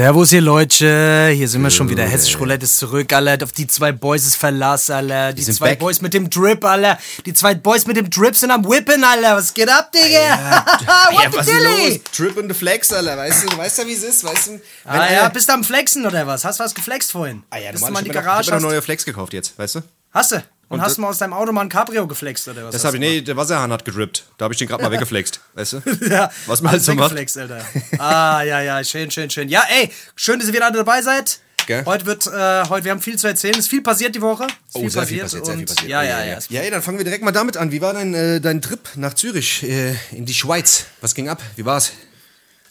Servus, ihr Leute. Hier sind wir schon wieder. Hessisch Roulette ist zurück, Alter. Auf die zwei Boys ist Verlass, Alter. Die sind zwei back. Boys mit dem Drip, Alter. Die zwei Boys mit dem Drip sind am Whippen, Alter. Was geht ab, Digga? What ja, the was ist dilly? los? Trip in the Flex, Alter. Weißt du, du weißt ja, wie es ist. Weißt du, Ah ja, bist du am Flexen oder was? Hast du was geflext vorhin? ah, ja, bist du mal in die Garage? ich hab mir Hast, noch neue Flex gekauft jetzt, weißt du? hast du? Und, Und hast mal aus deinem Auto mal ein Cabrio geflext oder was? Das habe ich, nee, der Wasserhahn hat gedrippt. Da habe ich den gerade mal weggeflext, weiist du? Ja, Was man halt so macht. Alter. Ah, ja, ja, schön, schön, schön. Ja, ey, schön, dass ihr wieder alle dabei seid. Gell? Heute wird, äh, heute, wir haben viel zu erzählen. Es ist viel passiert die Woche. Es ist Oh, sehr viel passiert, sehr viel passiert. Ja, Oh, ja, ja. Ja, ey, dann fangen wir direkt mal damit an. Wie war dein, äh, dein Trip nach Zürich, äh, in die Schweiz? Was ging ab? Wie war's?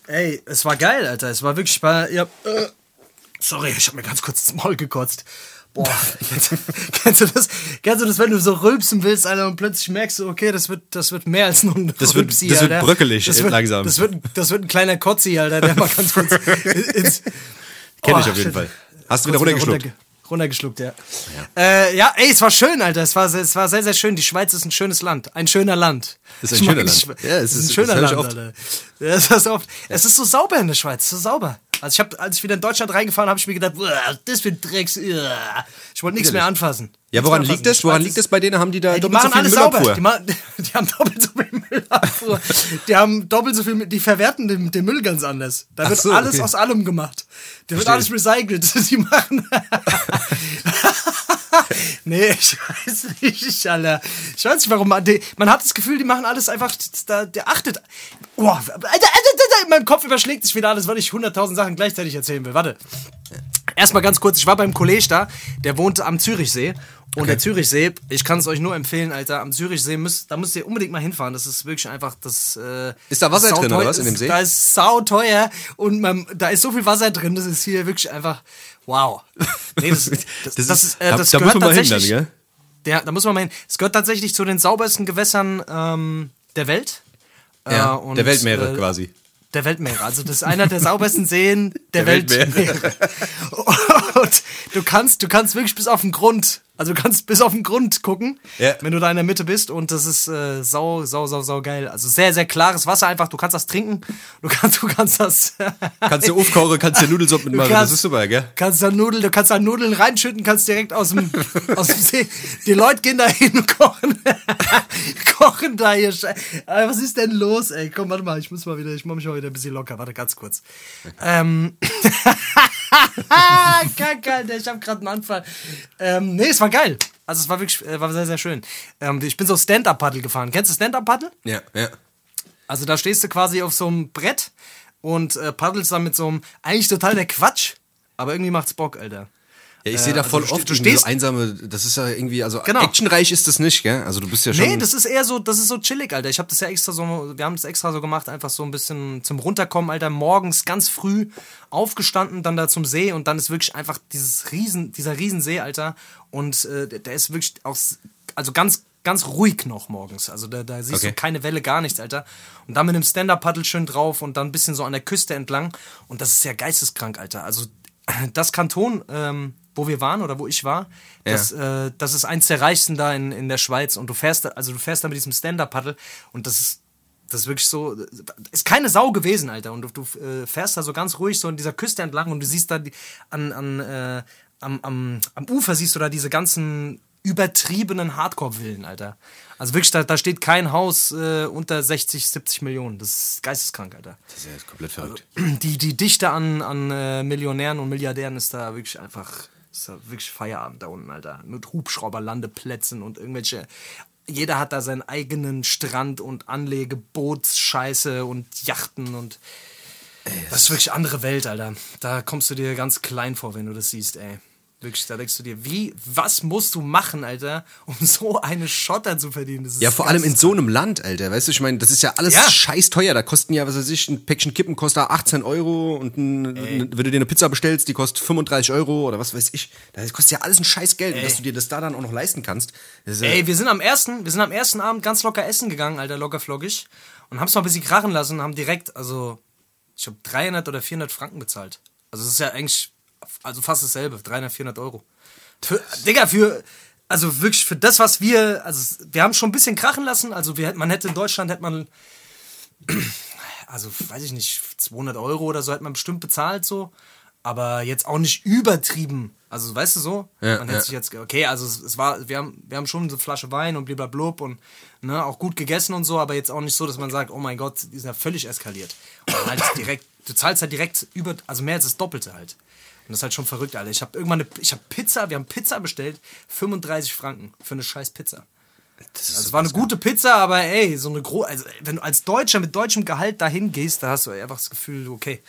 Ey, es war geil, Alter. Es war wirklich bei. Ja, äh, sorry, ich hab mir ganz kurz ins Maul gekotzt. Boah, kennst, kennst, du das, kennst du das, wenn du so rülpsen willst, Alter, und plötzlich merkst du, okay, das wird, das wird mehr als nur ein Das wird- Rülpsi, das wird bröckelig, das äh, wird, langsam. Das wird, das wird ein kleiner Kotzi, Alter, der mal ganz kurz ins... Kenn Oh, ich auf jeden shit. Fall. Hast du wieder runtergeschluckt? runterge- Runtergeschluckt, ja. Ja. Äh, ja, ey, es war schön, Alter. Es war, sehr- es war sehr, sehr schön. Die Schweiz ist ein schönes Land. Ein schöner Land. Ist ein Ich schöner Land. Ja, es ist ein schöner Land. Alter. Ja, das ist oft. Es ist so sauber in der Schweiz, so sauber. Also ich habe, als ich wieder in Deutschland reingefahren, habe ich mir gedacht, "Uah, das wird Drecks. uah." Ich wollte nichts mehr anfassen. Ja, woran liegt das? Woran liegt das bei denen? Haben die da Ey, die doppelt so machen viel alles sauber. Müllabfuhr? Die, machen, die haben doppelt so viel Müllabfuhr. Die haben doppelt so viel, die verwerten den, den Müll ganz anders. Da Ach wird so, alles okay. aus allem gemacht. Da wird alles recycelt. Die machen. nee, ich weiß nicht, Alter. Ich weiß nicht, warum. Man, die, man hat das Gefühl, die machen alles einfach. Da, der achtet. Oh, Alter, Alter, Alter, in meinem Kopf überschlägt sich wieder alles, weil ich 100.000 Sachen gleichzeitig erzählen will. Warte. Erstmal ganz kurz, ich war beim Kollege da, der wohnt am Zürichsee. Und der Zürichsee, ich kann es euch nur empfehlen, Alter, am Zürichsee, müsst, da müsst ihr unbedingt mal hinfahren. Das ist wirklich einfach, das äh, Ist da Wasser drin, oder was, in dem See? Da ist sauteuer und man, da ist so viel Wasser drin, das ist hier wirklich einfach, wow. Nee, das, das, das, Das ist, ist- äh, da- das da muss gehört man mal hin dann, gell? Der, da muss man mal hin. Es gehört tatsächlich zu den saubersten Gewässern ähm, der Welt. Ja, Äh, und, der Weltmeere äh, quasi. der Weltmeere. Also das ist einer der saubersten Seen der, Der Weltmeere. Weltmeere. Und du kannst, du kannst wirklich bis auf den Grund, also du kannst bis auf den Grund gucken, Ja. wenn du da in der Mitte bist. Und das ist äh, sau, sau, sau, sau geil. Also sehr, sehr klares Wasser einfach. Du kannst das trinken. Du kannst, du kannst das. Kannst du aufkochen, kannst du Nudelsuppe mitmachen. Das ist super, gell? Kannst da Nudeln, du kannst da Nudeln reinschütten, kannst direkt aus dem, aus dem See. Die Leute gehen da hin und kochen, kochen da hier. Äh, Was ist denn los, ey? Komm, warte mal, ich muss mal wieder, ich mach mich mal wieder ein bisschen locker. Warte, ganz kurz. Ähm. Kacke, ich hab gerade einen Anfall. Ähm, nee, es war geil. Also es war wirklich, äh, war sehr, sehr schön. Ähm, ich bin so Stand-Up-Paddle gefahren. Kennst du Stand-Up-Paddle? Ja, ja. Also da stehst du quasi auf so einem Brett und äh, paddelst dann mit so einem, eigentlich total der Quatsch, aber irgendwie macht's Bock, Alter. Ja, ich sehe da also voll du ste- oft du stehst- so einsame, das ist ja irgendwie, also Genau. actionreich ist das nicht, gell? Also du bist ja schon. Nee, das ist eher so, das ist so chillig, Alter. Ich habe das ja extra so, wir haben das extra so gemacht, einfach so ein bisschen zum Runterkommen, Alter. Morgens ganz früh aufgestanden, dann da zum See und dann ist wirklich einfach dieses Riesen, dieser Riesensee, Alter. Und äh, der ist wirklich auch, also ganz, ganz ruhig noch morgens. Also da, da siehst Okay. du keine Welle, gar nichts, Alter. Und dann mit dem Stand-Up-Paddle schön drauf und dann ein bisschen so an der Küste entlang. Und das ist ja geisteskrank, Alter. Also das Kanton, ähm, wo wir waren oder wo ich war, das, äh, das ist eins der reichsten da in, in der Schweiz und du fährst da, also du fährst da mit diesem Stand-Up-Paddle und das ist das ist wirklich so, ist keine Sau gewesen, Alter. Und du, du äh, fährst da so ganz ruhig so in dieser Küste entlang und du siehst da die, an, an, äh, am, am, am Ufer siehst du da diese ganzen übertriebenen Hardcore-Villen, Alter. Also wirklich, da, da steht kein Haus äh, unter 60, 70 Millionen. Das ist geisteskrank, Alter. Das ist ja jetzt komplett verrückt. Die, die Dichte an, an äh, Millionären und Milliardären ist da wirklich einfach, ist da wirklich Feierabend da unten, Alter. Mit Hubschrauberlandeplätzen und irgendwelche. Jeder hat da seinen eigenen Strand und Anlegebootsscheiße und Yachten und. Das ist wirklich andere Welt, Alter. Da kommst du dir ganz klein vor, wenn du das siehst, ey. Wirklich, da denkst du dir, wie, was musst du machen, Alter, um so eine Schotter zu verdienen? Das ist Ja, vor allem in so einem Land, Alter. Weißt du, ich meine, das ist ja alles Ja. scheiß teuer. Da kosten ja, was weiß ich, ein Päckchen Kippen kostet 18 Euro und ein, wenn du dir eine Pizza bestellst, die kostet 35 Euro oder was weiß ich. Das kostet ja alles ein scheiß Geld. Und dass du dir das da dann auch noch leisten kannst. Ja- Ey, wir sind am ersten, wir sind am ersten Abend ganz locker essen gegangen, Alter, locker flockig. Und haben's noch ein bisschen krachen lassen, haben direkt, also, ich glaube 300 oder 400 Franken bezahlt. Also, das ist ja eigentlich, also fast dasselbe, 300, 400 Euro. Für, Digga, für, also wirklich für das, was wir, also, wir haben schon ein bisschen krachen lassen. Also, wir, man hätte in Deutschland, hätte man, also, weiß ich nicht, 200 Euro oder so hätte man bestimmt bezahlt, so. Aber jetzt auch nicht übertrieben. Also, weißt du so? Ja, man hätte ja. sich jetzt, okay, also es, es war, wir haben, wir haben schon eine Flasche Wein und blablabla und ne, auch gut gegessen und so, aber jetzt auch nicht so, dass man sagt, oh mein Gott, die sind ja völlig eskaliert. Und halt direkt, du zahlst halt direkt über, also mehr als das Doppelte halt. Und das ist halt schon verrückt, Alter. Ich habe irgendwann eine, ich habe Pizza, wir haben Pizza bestellt, 35 Franken für eine scheiß Pizza. das Also es war eine gute Pizza, aber ey, so eine große, also wenn du als Deutscher mit deutschem Gehalt dahin gehst, da hast du einfach das Gefühl, okay,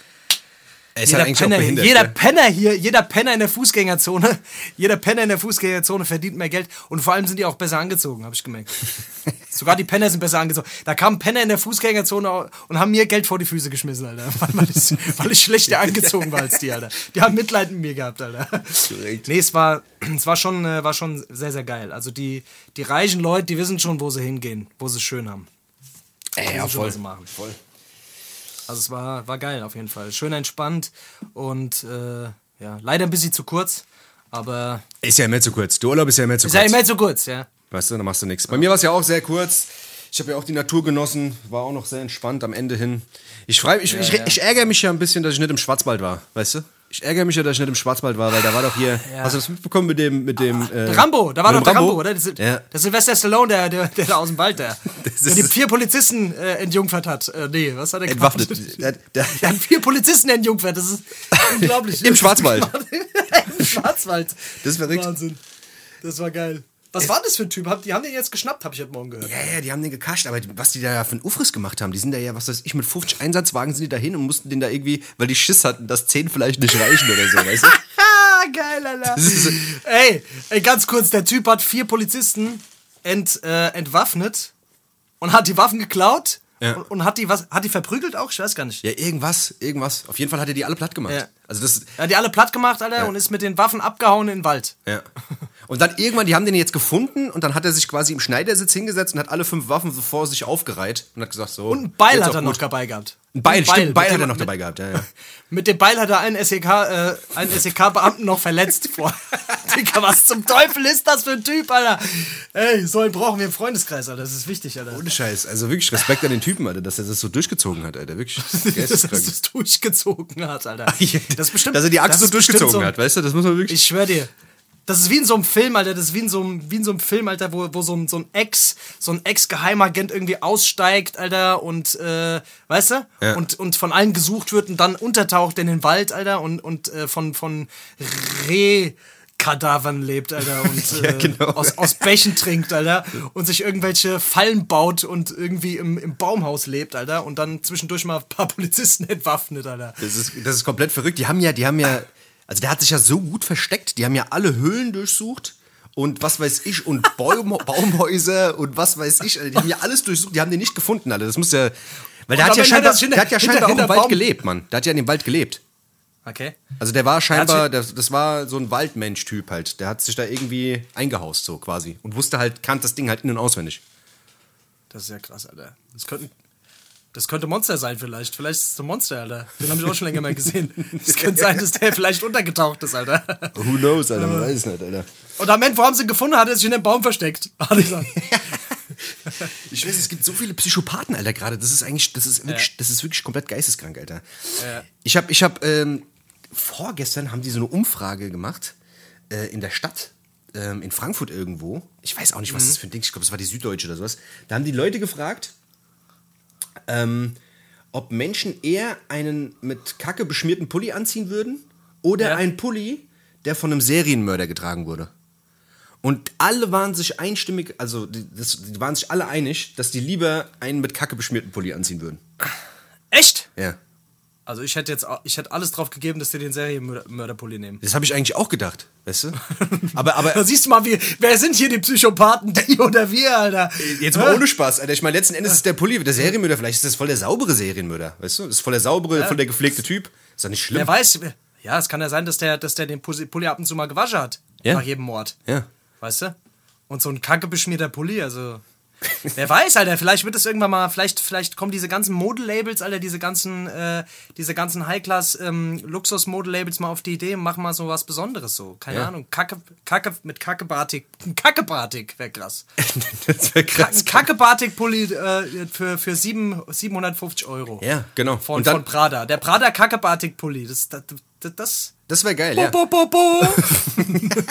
ist jeder, halt Penner, behindert. jeder? Penner hier, jeder Penner in der Fußgängerzone, jeder Penner in der Fußgängerzone verdient mehr Geld und vor allem sind die auch besser angezogen, habe ich gemerkt. Sogar die Penner sind besser angezogen. Da kamen Penner in der Fußgängerzone und haben mir Geld vor die Füße geschmissen, Alter, weil, ich, weil ich schlechter angezogen war als die, Alter. Die haben Mitleid mit mir gehabt, Alter. Korrekt. Nee, es war, es war schon, äh, war schon sehr, sehr geil. Also die, die reichen Leute, die wissen schon, wo sie hingehen, wo sie es schön haben. Ey, ja, voll. voll. Also es war, war geil auf jeden Fall. Schön entspannt und äh, ja, leider ein bisschen zu kurz, aber Ist ja immer zu kurz. Der Urlaub ist ja immer zu ist kurz. ja immer zu kurz, ja. Weißt du, dann machst du nichts. Bei mir war es ja auch sehr kurz. Ich habe ja auch die Natur genossen, war auch noch sehr entspannt am Ende hin. Ich, freu, ich, ich, ich ärgere mich ja ein bisschen, dass ich nicht im Schwarzwald war, weißt du? Ich ärgere mich ja, dass ich nicht im Schwarzwald war, weil da war doch hier. Hast du das mitbekommen mit dem. Mit dem äh, Rambo, da war doch der Rambo, oder? Das, ist- Ja. das Sylvester Stallone, der, der, der da aus dem Wald, der, der die vier Polizisten äh, entjungfert hat. Äh, nee, was hat er gemacht? Entwaffnet. Der, der, Der hat vier Polizisten entjungfert, das ist unglaublich. Im Schwarzwald. Im Schwarzwald. Das ist verrückt. Wahnsinn. Das war geil. Was war das für ein Typ? Die haben den jetzt geschnappt, habe ich heute Morgen gehört. Ja, ja, die haben den gekascht, aber was die da ja für einen Ufriss gemacht haben, die sind da ja, was weiß ich, mit 50 Einsatzwagen sind die da hin und mussten den da irgendwie, weil die Schiss hatten, dass 10 vielleicht nicht reichen oder so, weißt du? Geil, Alter. ey, ey, ganz kurz, der Typ hat vier Polizisten ent, äh, entwaffnet und hat die Waffen geklaut Ja. und, und hat die was hat die verprügelt auch? Ich weiß gar nicht. Ja, irgendwas, irgendwas. Auf jeden Fall hat er die alle platt gemacht. Ja. Also das, Er hat die alle platt gemacht, Alter, und ist mit den Waffen abgehauen in den Wald. Ja. Und dann irgendwann, die haben den jetzt gefunden und dann hat er sich quasi im Schneidersitz hingesetzt und hat alle fünf Waffen so vor sich aufgereiht und hat gesagt so. Und ein Beil hat er noch gut. dabei gehabt. Ein Beil, stimmt, ein Beil mit hat dem- er noch mit- dabei gehabt, ja, ja. Mit dem Beil hat er einen SEK, äh, einen SEK-Beamten noch verletzt. Boah, Digga, was zum Teufel ist das für ein Typ, Alter? Ey, so einen brauchen wir im Freundeskreis, Alter. Das ist wichtig, Alter. Ohne Scheiß. Also wirklich Respekt an den Typen, Alter, dass er das so durchgezogen hat, Alter. Wirklich. dass er das durchgezogen hat, Alter. Das ist bestimmt, dass er die Axt so durchgezogen so- hat, weißt du? Das muss man wirklich. Ich schwör dir. Das ist wie in so einem Film, Alter. Das ist wie in so einem, wie in so einem Film, Alter, wo, wo so ein, so ein Ex, so ein Ex-Geheimagent irgendwie aussteigt, Alter, und, äh, weißt du? Ja. Und, und von allen gesucht wird und dann untertaucht in den Wald, Alter, und, und äh, von, von Reh. Kadavern lebt, Alter, und Ja, äh, genau. aus, aus Bächen trinkt, Alter, und sich irgendwelche Fallen baut und irgendwie im, im Baumhaus lebt, Alter, und dann zwischendurch mal ein paar Polizisten entwaffnet, Alter. Das ist, das ist komplett verrückt. Die haben ja, die haben ja, also der hat sich ja so gut versteckt. Die haben ja alle Höhlen durchsucht und was weiß ich und Baum, Baumhäuser und was weiß ich. Alter. Die haben ja alles durchsucht. Die haben den nicht gefunden, Alter. Das muss ja, weil der hat ja scheinbar, er hinter- der hat ja hinter- scheinbar auch hinter im Wald Baum- gelebt, Mann. Der hat ja in dem Wald gelebt. Okay. Also der war scheinbar, das, das war so ein Waldmensch-Typ halt. Der hat sich da irgendwie eingehaust so quasi und wusste halt, kannte das Ding halt in- und auswendig. Das ist ja krass, Alter. Das könnte, das könnte Monster sein vielleicht. Vielleicht ist es ein Monster, Alter. Den habe ich auch schon länger mal gesehen. Es könnte sein, dass der vielleicht untergetaucht ist, Alter. Who knows, Alter, man weiß es nicht, Alter. Und am Ende, wo haben sie ihn gefunden? Hat er sich in den Baum versteckt. Hat er gesagt. Ich weiß, es gibt so viele Psychopathen, Alter, gerade. Das ist eigentlich, das ist wirklich, das ist wirklich komplett geisteskrank, Alter. Ja. Ich habe, ich habe, ähm, vorgestern haben die so eine Umfrage gemacht äh, in der Stadt, ähm, in Frankfurt irgendwo. Ich weiß auch nicht, was das für ein Ding ist. Ich glaube, es war die Süddeutsche oder sowas. Da haben die Leute gefragt, ähm, ob Menschen eher einen mit Kacke beschmierten Pulli anziehen würden oder Ja. einen Pulli, der von einem Serienmörder getragen wurde. Und alle waren sich einstimmig, also die, das, die waren sich alle einig, dass die lieber einen mit Kacke beschmierten Pulli anziehen würden. Echt? Ja. Also ich hätte jetzt ich hätte alles drauf gegeben, dass die den Serienmörderpulli nehmen. Das habe ich eigentlich auch gedacht, weißt du? Aber, aber da siehst du mal, wie, wer sind hier die Psychopathen, die oder wir, Alter? Jetzt mal ohne Spaß, Alter. Ich meine, letzten Endes ist der Pulli der Serienmörder, vielleicht ist das voll der saubere Serienmörder, weißt du? Das ist voll der saubere, ja. voll der gepflegte Typ. Ist doch nicht schlimm. Wer weiß, ja, es kann ja sein, dass der, dass der den Pulli ab und zu mal gewaschen hat. Ja. Nach jedem Mord. Ja. Weißt du? Und so ein kacke beschmierter Pulli, also. Wer weiß, Alter, vielleicht wird es irgendwann mal, vielleicht, vielleicht kommen diese ganzen Modelabels, Alter, diese ganzen, äh, diese ganzen High-Class ähm, Luxus-Modelabels mal auf die Idee und machen mal so was Besonderes so. Keine ja. Ahnung. Kacke, Kacke mit Kackebartig. Kackebartig wäre krass. das wäre krass. Kackebartig-Pulli äh, für, für sieben, 750 Euro. Ja, genau. Von, und dann, von Prada. Der Prada Kackebartig-Pulli. Das, das, das, das wäre geil, bo, ja. Bo, bo, bo.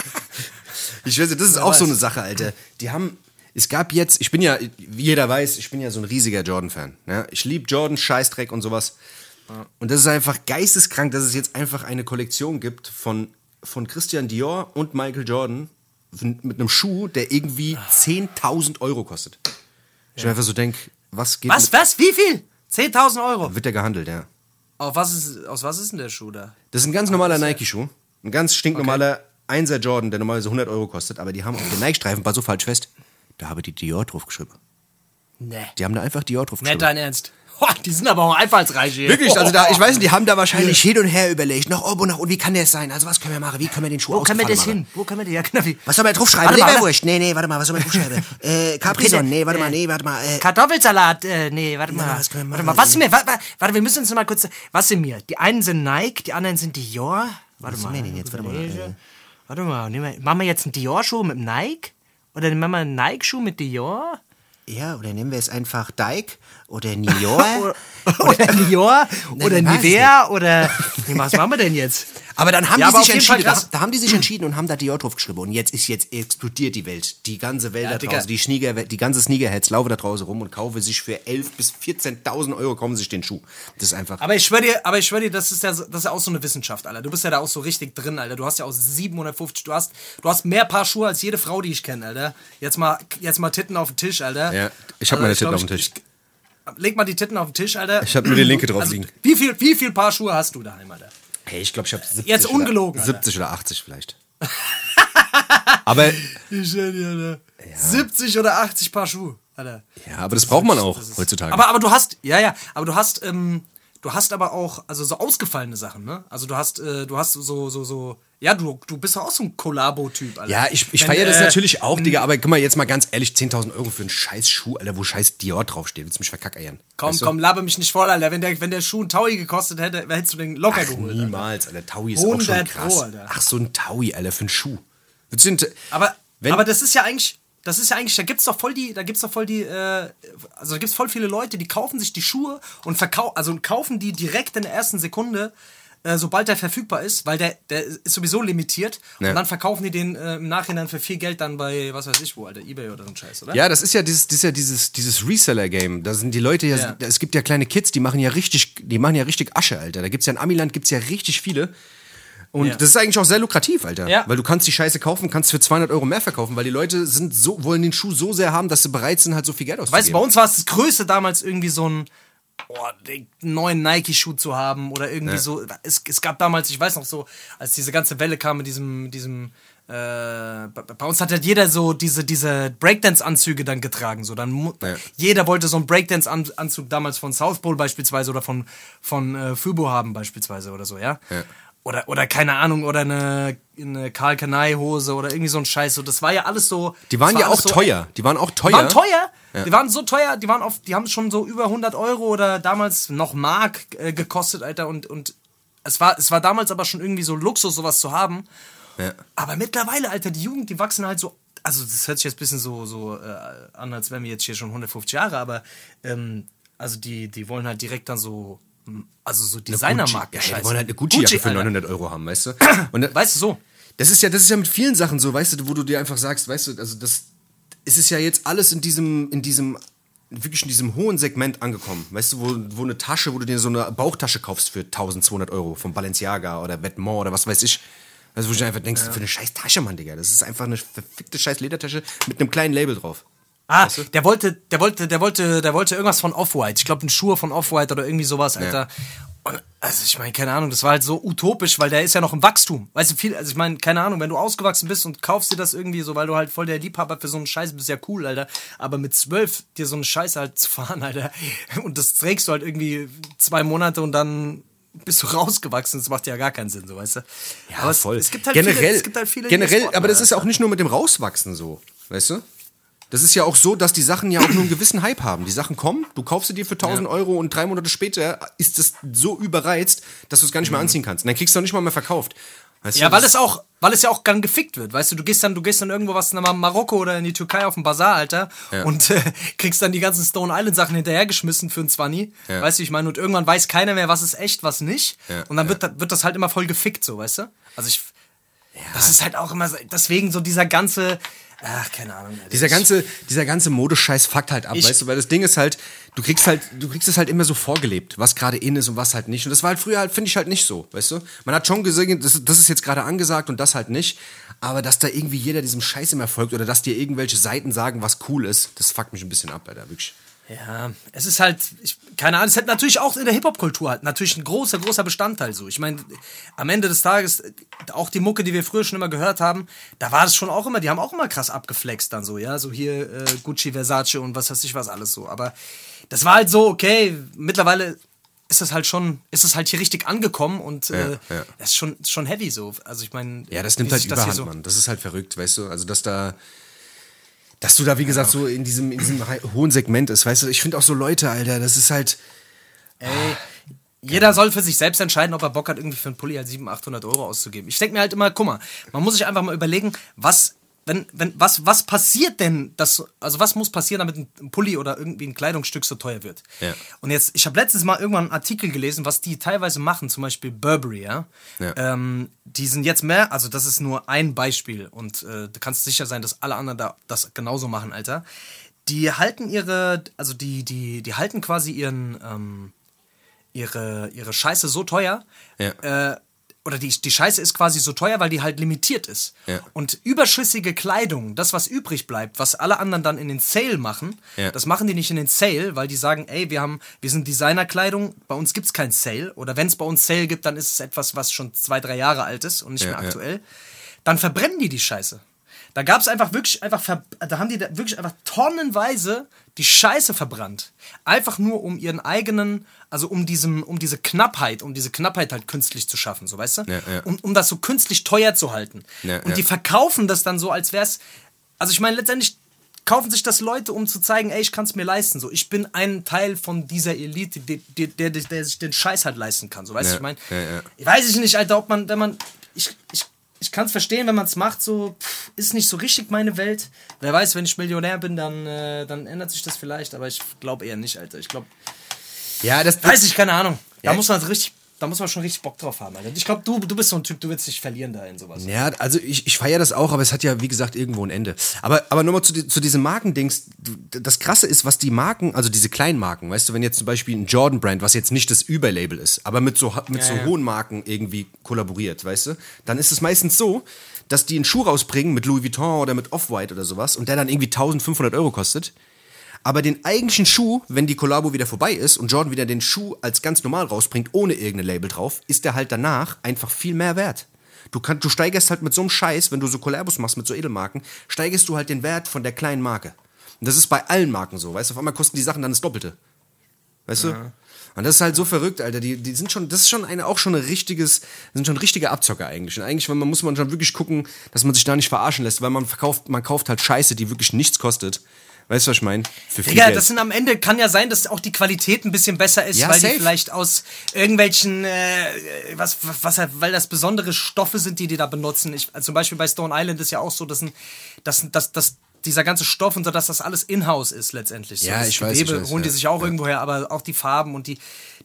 ich weiß, das ist auch so eine Sache, Alter. Die haben es gab jetzt, ich bin ja, wie jeder weiß, ich bin ja so ein riesiger Jordan-Fan. Ja? Ich liebe Jordan, Scheißdreck und sowas. Und das ist einfach geisteskrank, dass es jetzt einfach eine Kollektion gibt von, von Christian Dior und Michael Jordan mit einem Schuh, der irgendwie 10.000 Euro kostet. Ich ja. einfach so denke, was geht. Was, was, wie viel? 10.000 Euro? Wird der gehandelt, ja. Auf was ist, aus was ist denn der Schuh da? Das ist ein ganz normaler Nike-Schuh. Ein ganz stinknormaler okay. 1er Jordan, der normalerweise 100 Euro kostet, aber die haben auf den Nike-Streifen war so falsch fest. Da habe die Dior drauf geschrieben. Nee. Die haben da einfach Dior drauf geschrieben. Nicht dein Ernst. die sind aber auch einfallsreich hier. Wirklich, also da, ich weiß nicht, die haben da wahrscheinlich hin und her überlegt, nach oben und nach unten, wie kann der sein? Also was können wir machen? Wie können wir den Schuh Wo können wir das hin? Wo können wir den, ja genau wie. Was soll man draufschreiben? Leberwurst? Nee, nee, warte mal, was soll man draufschreiben? äh, Caprison? Nee, warte mal, nee, warte mal. Äh, Kartoffelsalat? Äh, nee, warte mal. Ja, was können wir machen? Warte mal, was sind mir, warte, warte, wir müssen uns mal kurz, was sind mir? Die einen sind Nike, die anderen sind Dior. Warte was mal. Was denn jetzt? Warte mal. Äh, warte mal, machen wir jetzt einen Dior-Schuh mit Nike? Oder machen wir einen Nike-Schuh mit Dior? Ja, oder nennen wir es einfach Dike oder Nior. oder Nior oder Nivea oder was machen wir denn jetzt? Aber dann haben ja, die sich entschieden, da, da, haben die sich entschieden und haben da Dior drauf geschrieben und jetzt ist jetzt explodiert die Welt, die ganze Welt ja, da draußen, die Sneaker, die ganze Sneakerheads laufen da draußen rum und kaufen sich für 11 bis 14.000 Euro kaufen sich den Schuh. Das ist einfach. Aber ich schwöre dir, aber ich schwöre dir, das ist ja, das ist ja auch so eine Wissenschaft, Alter. Du bist ja da auch so richtig drin, Alter. Du hast ja auch 750, du hast, du hast mehr Paar Schuhe als jede Frau, die ich kenne, Alter. Jetzt mal, jetzt mal Titten auf den Tisch, Alter. Ja, ich habe also, meine Titten auf dem Tisch. Ich, leg mal die Titten auf den Tisch, Alter. Ich habe nur die linke drauf also, liegen. Wie viel, wie viel Paar Schuhe hast du daheim, Alter? Hey, ich glaube, ich habe 70 Jetzt ungelogen, oder, 70 oder 80 vielleicht. aber dir, ja. 70 oder 80 Paar Schuhe, Alter. Ja, aber das, das braucht man auch heutzutage. Aber, aber du hast, ja, ja, aber du hast, ähm, du hast aber auch, also so ausgefallene Sachen, ne? Also du hast, äh, du hast so, so, so, ja, du, du bist auch so ein Kollabo-Typ, Alter. Ja, ich, ich feiere das äh, natürlich auch, Digga, aber guck mal, jetzt mal ganz ehrlich, 10.000 Euro für einen scheiß Schuh, Alter, wo scheiß Dior draufsteht, willst du mich verkackeiern? Komm, weißt du? komm, laber mich nicht voll, Alter, wenn der, wenn der Schuh ein Taui gekostet hätte, hättest du den locker Ach, geholt. niemals, Alter, Taui ist auch schon krass. Pro, Alter. Ach, so ein Taui, Alter, für einen Schuh. Aber, aber das ist ja eigentlich, das ist ja eigentlich, da gibt's doch voll die, da gibt's doch voll die, äh, also da gibt's voll viele Leute, die kaufen sich die Schuhe und verkaufen, also kaufen die direkt in der ersten Sekunde, äh, sobald der verfügbar ist, weil der, der ist sowieso limitiert ja. und dann verkaufen die den äh, im Nachhinein für viel Geld dann bei, was weiß ich wo, Alter, Ebay oder so ein Scheiß, oder? Ja, das ist ja dieses, das ist ja dieses, dieses Reseller-Game. Da sind die Leute ja, ja, es gibt ja kleine Kids, die machen ja richtig, die machen ja richtig Asche, Alter. Da gibt's ja in Amiland gibt's ja richtig viele und ja. das ist eigentlich auch sehr lukrativ, Alter. Ja. Weil du kannst die Scheiße kaufen, kannst für 200 Euro mehr verkaufen, weil die Leute sind so, wollen den Schuh so sehr haben, dass sie bereit sind, halt so viel Geld auszugeben. Weißt du, bei uns war es das Größte damals irgendwie so ein oh, den neuen Nike-Schuh zu haben oder irgendwie ja. so. Es, es gab damals, ich weiß noch so, als diese ganze Welle kam mit diesem, diesem äh, bei uns hat halt jeder so diese, diese Breakdance-Anzüge dann getragen. So, dann ja. Jeder wollte so einen Breakdance-Anzug damals von South Pole beispielsweise oder von, von äh, Fubo haben beispielsweise oder so, ja. ja oder, oder keine Ahnung, oder eine, eine Karl Kanai Hose oder irgendwie so ein Scheiß. So, das war ja alles so. Die waren ja auch so, teuer. Die waren auch teuer. Die waren teuer. Ja. Die waren so teuer, die waren auf, die haben schon so über 100 Euro oder damals noch Mark äh, gekostet, Alter. Und, und es war, es war damals aber schon irgendwie so Luxus, sowas zu haben. Ja. Aber mittlerweile, Alter, die Jugend, die wachsen halt so. Also, das hört sich jetzt ein bisschen so, so äh, an, als wären wir jetzt hier schon 150 Jahre, aber ähm, also die, die wollen halt direkt dann so also so Designermarken. Ja, die wollen halt eine Gucci-Jacke Gucci, für 900 Euro haben, weißt du? Und, weißt du so? Das ist ja, das ist ja mit vielen Sachen so, weißt du, wo du dir einfach sagst, weißt du, also das es ist ja jetzt alles in diesem, in diesem, wirklich in diesem hohen Segment angekommen. Weißt du, wo, wo eine Tasche, wo du dir so eine Bauchtasche kaufst für 1200 Euro von Balenciaga oder Vetements oder was weiß ich. Also wo du einfach denkst, ja. für eine scheiß Tasche, Mann, Digga. Das ist einfach eine verfickte scheiß Ledertasche mit einem kleinen Label drauf. Ah, Weißt du? der wollte, der wollte, der wollte, der wollte irgendwas von Off-White. Ich glaube, ein Schuhe von Off-White oder irgendwie sowas, Alter. Und, also ich meine, keine Ahnung, das war halt so utopisch, weil der ist ja noch im Wachstum. Weißt du, viel, also ich meine, keine Ahnung, wenn du ausgewachsen bist und kaufst dir das irgendwie so, weil du halt voll der Liebhaber für so einen Scheiß bist, ja cool, Alter. Aber mit zwölf dir so einen Scheiß halt zu fahren, Alter. Und das trägst du halt irgendwie zwei Monate und dann bist du rausgewachsen. Das macht ja gar keinen Sinn, so weißt du. Ja, aber es, voll. Es gibt halt generell, viele, es gibt halt viele generell, sporten, aber das ist ja auch nicht nur mit dem Rauswachsen so, weißt du? Das ist ja auch so, dass die Sachen ja auch nur einen gewissen Hype haben. Die Sachen kommen, du kaufst sie dir für 1000 Euro und drei Monate später ist das so überreizt, dass du es gar nicht mehr anziehen kannst. Und dann kriegst du auch nicht mal mehr verkauft. Weißt Mhm. Ja, du, weil es auch, weil es ja auch dann gefickt wird, weißt du, du gehst dann, du gehst dann irgendwo was nach Marokko oder in die Türkei auf den Bazar, Alter, und äh, kriegst dann die ganzen Stone Island Sachen hinterhergeschmissen für ein Zwanni, Ja. weißt du, ich meine, und irgendwann weiß keiner mehr, was ist echt, was nicht, Ja, und dann ja. wird, wird das halt immer voll gefickt, so, weißt du, also ich, das ist halt auch immer, deswegen so dieser ganze, ach, keine Ahnung. Alter. Dieser ganze, dieser ganze Modescheiß fuckt halt ab, Ich- weißt du, weil das Ding ist halt, du kriegst halt, du kriegst es halt immer so vorgelebt, was gerade in ist und was halt nicht. Und das war halt früher halt, finde ich halt nicht so, weißt du? Man hat schon gesehen, das, das ist jetzt gerade angesagt und das halt nicht. Aber dass da irgendwie jeder diesem Scheiß immer folgt oder dass dir irgendwelche Seiten sagen, was cool ist, das fuckt mich ein bisschen ab, Alter, wirklich. Ja, es ist halt, ich, keine Ahnung, es hat natürlich auch in der Hip-Hop-Kultur halt natürlich ein großer, großer Bestandteil so. Ich meine, am Ende des Tages, auch die Mucke, die wir früher schon immer gehört haben, da war das schon auch immer, die haben auch immer krass abgeflext dann so, ja, so hier äh, Gucci, Versace und was weiß ich was alles so. Aber das war halt so, okay, mittlerweile ist das halt schon, ist das halt hier richtig angekommen und äh, Ja, ja. das ist schon, schon heavy so. Also ich meine, Ja, das nimmt halt sich das überhand, so- Mann. Das ist halt verrückt, weißt du? Also, dass da. Dass du da, wie gesagt, so in diesem, in diesem hohen Segment ist, weißt du? Ich finde auch so Leute, Alter, das ist halt. Ey, jeder soll für sich selbst entscheiden, ob er Bock hat, irgendwie für einen Pulli halt 700, 800 Euro auszugeben. Ich denke mir halt immer, guck mal, man muss sich einfach mal überlegen, was, wenn, wenn, was, was passiert denn, dass, also was muss passieren, damit ein Pulli oder irgendwie ein Kleidungsstück so teuer wird? Ja. Und jetzt, ich habe letztens mal irgendwann einen Artikel gelesen, was die teilweise machen, zum Beispiel Burberry, ja. Ja. Ähm, die sind jetzt mehr, also das ist nur ein Beispiel und äh, du kannst sicher sein, dass alle anderen da das genauso machen, Alter. Die halten ihre, also die, die, die halten quasi ihren, ähm, ihre, ihre Scheiße so teuer, Ja. äh, oder die, die Scheiße ist quasi so teuer, weil die halt limitiert ist. Ja. Und überschüssige Kleidung, das, was übrig bleibt, was alle anderen dann in den Sale machen, Ja. das machen die nicht in den Sale, weil die sagen, ey, wir haben, wir sind Designerkleidung, bei uns gibt's kein Sale. Oder wenn es bei uns Sale gibt, dann ist es etwas, was schon zwei, drei Jahre alt ist und nicht Ja, mehr aktuell. Dann verbrennen die die Scheiße. Da gab es einfach wirklich, einfach, da haben die da wirklich einfach tonnenweise die Scheiße verbrannt. Einfach nur um ihren eigenen, also um diesem, um diese Knappheit, um diese Knappheit halt künstlich zu schaffen, so weißt du? Ja, ja. Um, um das so künstlich teuer zu halten. Ja, Und die verkaufen das dann so, als wär's. Also ich meine, letztendlich kaufen sich das Leute, um zu zeigen, ey, ich kann es mir leisten. So, ich bin ein Teil von dieser Elite, die, die, der, der, sich den Scheiß halt leisten kann. So, weißt du, ich meine, weiß ich nicht, Alter, ob man, wenn man, ich, ich, ich kann es verstehen, wenn man es macht, so, pff, ist nicht so richtig meine Welt. Wer weiß, wenn ich Millionär bin, dann, äh, dann ändert sich das vielleicht, aber ich glaube eher nicht, Alter. Ich glaube, Ja, das. weiß ich, keine Ahnung. Da Ja, muss man richtig, da muss man schon richtig Bock drauf haben, Alter. Ich glaube, du, du bist so ein Typ, du willst dich verlieren da in sowas. Ja, also ich, ich feiere das auch, aber es hat ja, wie gesagt, irgendwo ein Ende. Aber, aber nochmal zu, die- zu diesem Markendings. Das Krasse ist, was die Marken, also diese kleinen Marken, weißt du, wenn jetzt zum Beispiel ein Jordan-Brand, was jetzt nicht das Überlabel ist, aber mit so, mit so ja. hohen Marken irgendwie kollaboriert, weißt du, dann ist es meistens so, dass die einen Schuh rausbringen mit Louis Vuitton oder mit Off-White oder sowas und der dann irgendwie 1500 Euro kostet. Aber den eigentlichen Schuh, wenn die Kollabo wieder vorbei ist und Jordan wieder den Schuh als ganz normal rausbringt, ohne irgendein Label drauf, ist der halt danach einfach viel mehr wert. Du, kann, du steigerst halt mit so einem Scheiß, wenn du so Kollabos machst mit so Edelmarken, steigerst du halt den Wert von der kleinen Marke. Und das ist bei allen Marken so, weißt du, auf einmal kosten die Sachen dann das Doppelte. Weißt du? Und das ist halt so verrückt, Alter. Die, die sind schon, das ist schon eine, auch schon ein richtiges, sind schon richtige Abzocker eigentlich. Und eigentlich, man muss man schon wirklich gucken, dass man sich da nicht verarschen lässt, weil man verkauft, man kauft halt Scheiße, die wirklich nichts kostet. Weißt du, was ich meine? Für viel Geld. das sind am Ende, kann ja sein, dass auch die Qualität ein bisschen besser ist, Ja, weil safe. die vielleicht aus irgendwelchen, äh, was, was, weil das besondere Stoffe sind, die die da benutzen. Ich, also zum Beispiel bei Stone Island ist ja auch so, dass, ein, dass, dass, dass dieser ganze Stoff und so, dass das alles in-house ist letztendlich. So, Ja, ich weiß, Gewebe ich weiß, holen die ja. sich auch Ja. irgendwo her, aber auch die Farben und die,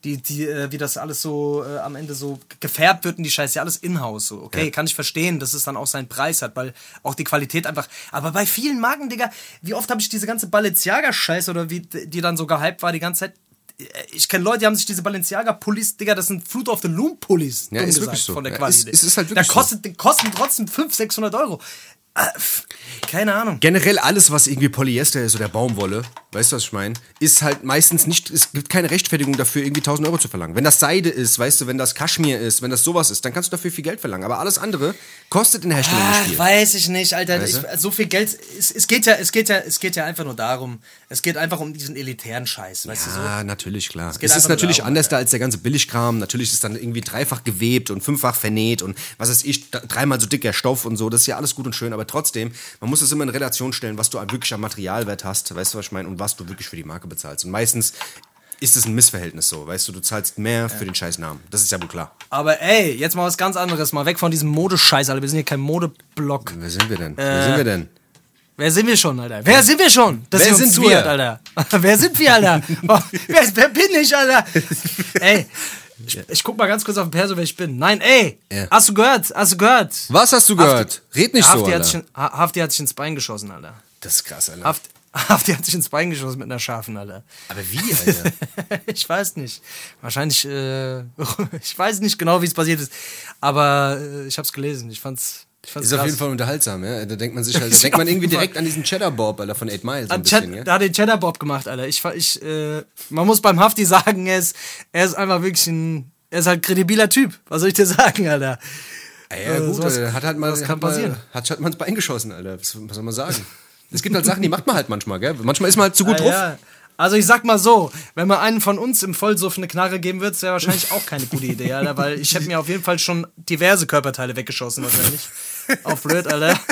die, die, äh, wie das alles so äh, am Ende so gefärbt wird und die Scheiße, ja alles in-house. So. Okay, Ja. kann ich verstehen, dass es dann auch seinen Preis hat, weil auch die Qualität einfach. Aber bei vielen Marken, Digga, wie oft habe ich diese ganze Balenciaga-Scheiße oder wie die dann so gehypt war die ganze Zeit. Ich kenne Leute, die haben sich diese Balenciaga-Pullis, Digga, das sind Fruit of the Loom-Pullis. Ja, ist gesagt, wirklich so. Von der Ja, Qualität. ist- ist- ist halt wirklich da kostet, die kosten trotzdem 500, 600 Euro. Keine Ahnung. Generell alles, was irgendwie Polyester ist oder Baumwolle, weißt du, was ich meine, ist halt meistens nicht, es gibt keine Rechtfertigung dafür, irgendwie 1000 Euro zu verlangen. Wenn das Seide ist, weißt du, wenn das Kaschmir ist, wenn das sowas ist, dann kannst du dafür viel Geld verlangen. Aber alles andere kostet in der Herstellung nicht Ach, viel. weiß ich nicht, Alter. Weißt Ich, du? so viel Geld. Es, es geht ja, es geht ja, es geht ja einfach nur darum. Es geht einfach um diesen elitären Scheiß, weißt du so. Ja, natürlich, klar. Es, geht ist natürlich darum, anders da als der ganze Billigkram. Natürlich ist es dann irgendwie dreifach gewebt und fünffach vernäht und was weiß ich, dreimal so dicker Stoff und so. Das ist ja alles gut und schön, aber trotzdem, man muss es immer in Relation stellen, was du wirklich am Materialwert hast, weißt du, was ich meine, und was du wirklich für die Marke bezahlst. Und meistens ist es ein Missverhältnis so, weißt du, du zahlst mehr für den scheiß Namen. Das ist ja wohl klar. Aber ey, jetzt mal was ganz anderes. Mal weg von diesem Modescheiß, Alter. Wir sind hier kein Modeblock. Wer sind wir denn? Äh, Wer sind wir denn? Wer sind wir schon, Alter? Wer sind wir schon? Dass Wer sind zuhört, wir? Alter? wer sind wir, Alter? Oh, wer, wer bin ich, Alter? ey, ich, ich guck mal ganz kurz auf den Perso, wer ich bin. Nein, ey, Ja. hast du gehört? Hast du gehört? Was hast du gehört? Red nicht so, Hafti hat, sich, Alter. in- Ha- Hafti hat sich ins Bein geschossen, Alter. Das ist krass, Alter. Hafti, Hafti hat sich ins Bein geschossen mit einer scharfen, Alter. Aber wie, Alter? ich weiß nicht. Wahrscheinlich, äh, ich weiß nicht genau, wie es passiert ist. Aber äh, ich hab's gelesen. Ich fand's Ist krass. auf jeden Fall unterhaltsam, ja. Da denkt man sich halt, da denkt man irgendwie direkt an diesen Cheddar Bob, Alter, von 8 Mile, so ein bisschen, Chat, ja. Da hat den Cheddar Bob gemacht, Alter. Ich, ich, äh, man muss beim Hafti sagen, er ist, er ist einfach wirklich ein, er ist halt kredibiler Typ. Was soll ich dir sagen, Alter? Ja, Äh, gut, sowas- Alter, hat halt mal, sowas kann hat mal, passieren. hat halt mal ins Bein geschossen, Alter. Was, was soll man sagen? Es gibt halt Sachen, die macht man halt manchmal, gell? Manchmal ist man halt zu gut Ah, drauf. ja. Also ich sag mal so, wenn man einen von uns im Vollsuff eine Knarre geben wird, wäre wahrscheinlich auch keine gute Idee, Alter, weil ich hätte mir auf jeden Fall schon diverse Körperteile weggeschossen wahrscheinlich. Auf blöd, Alter.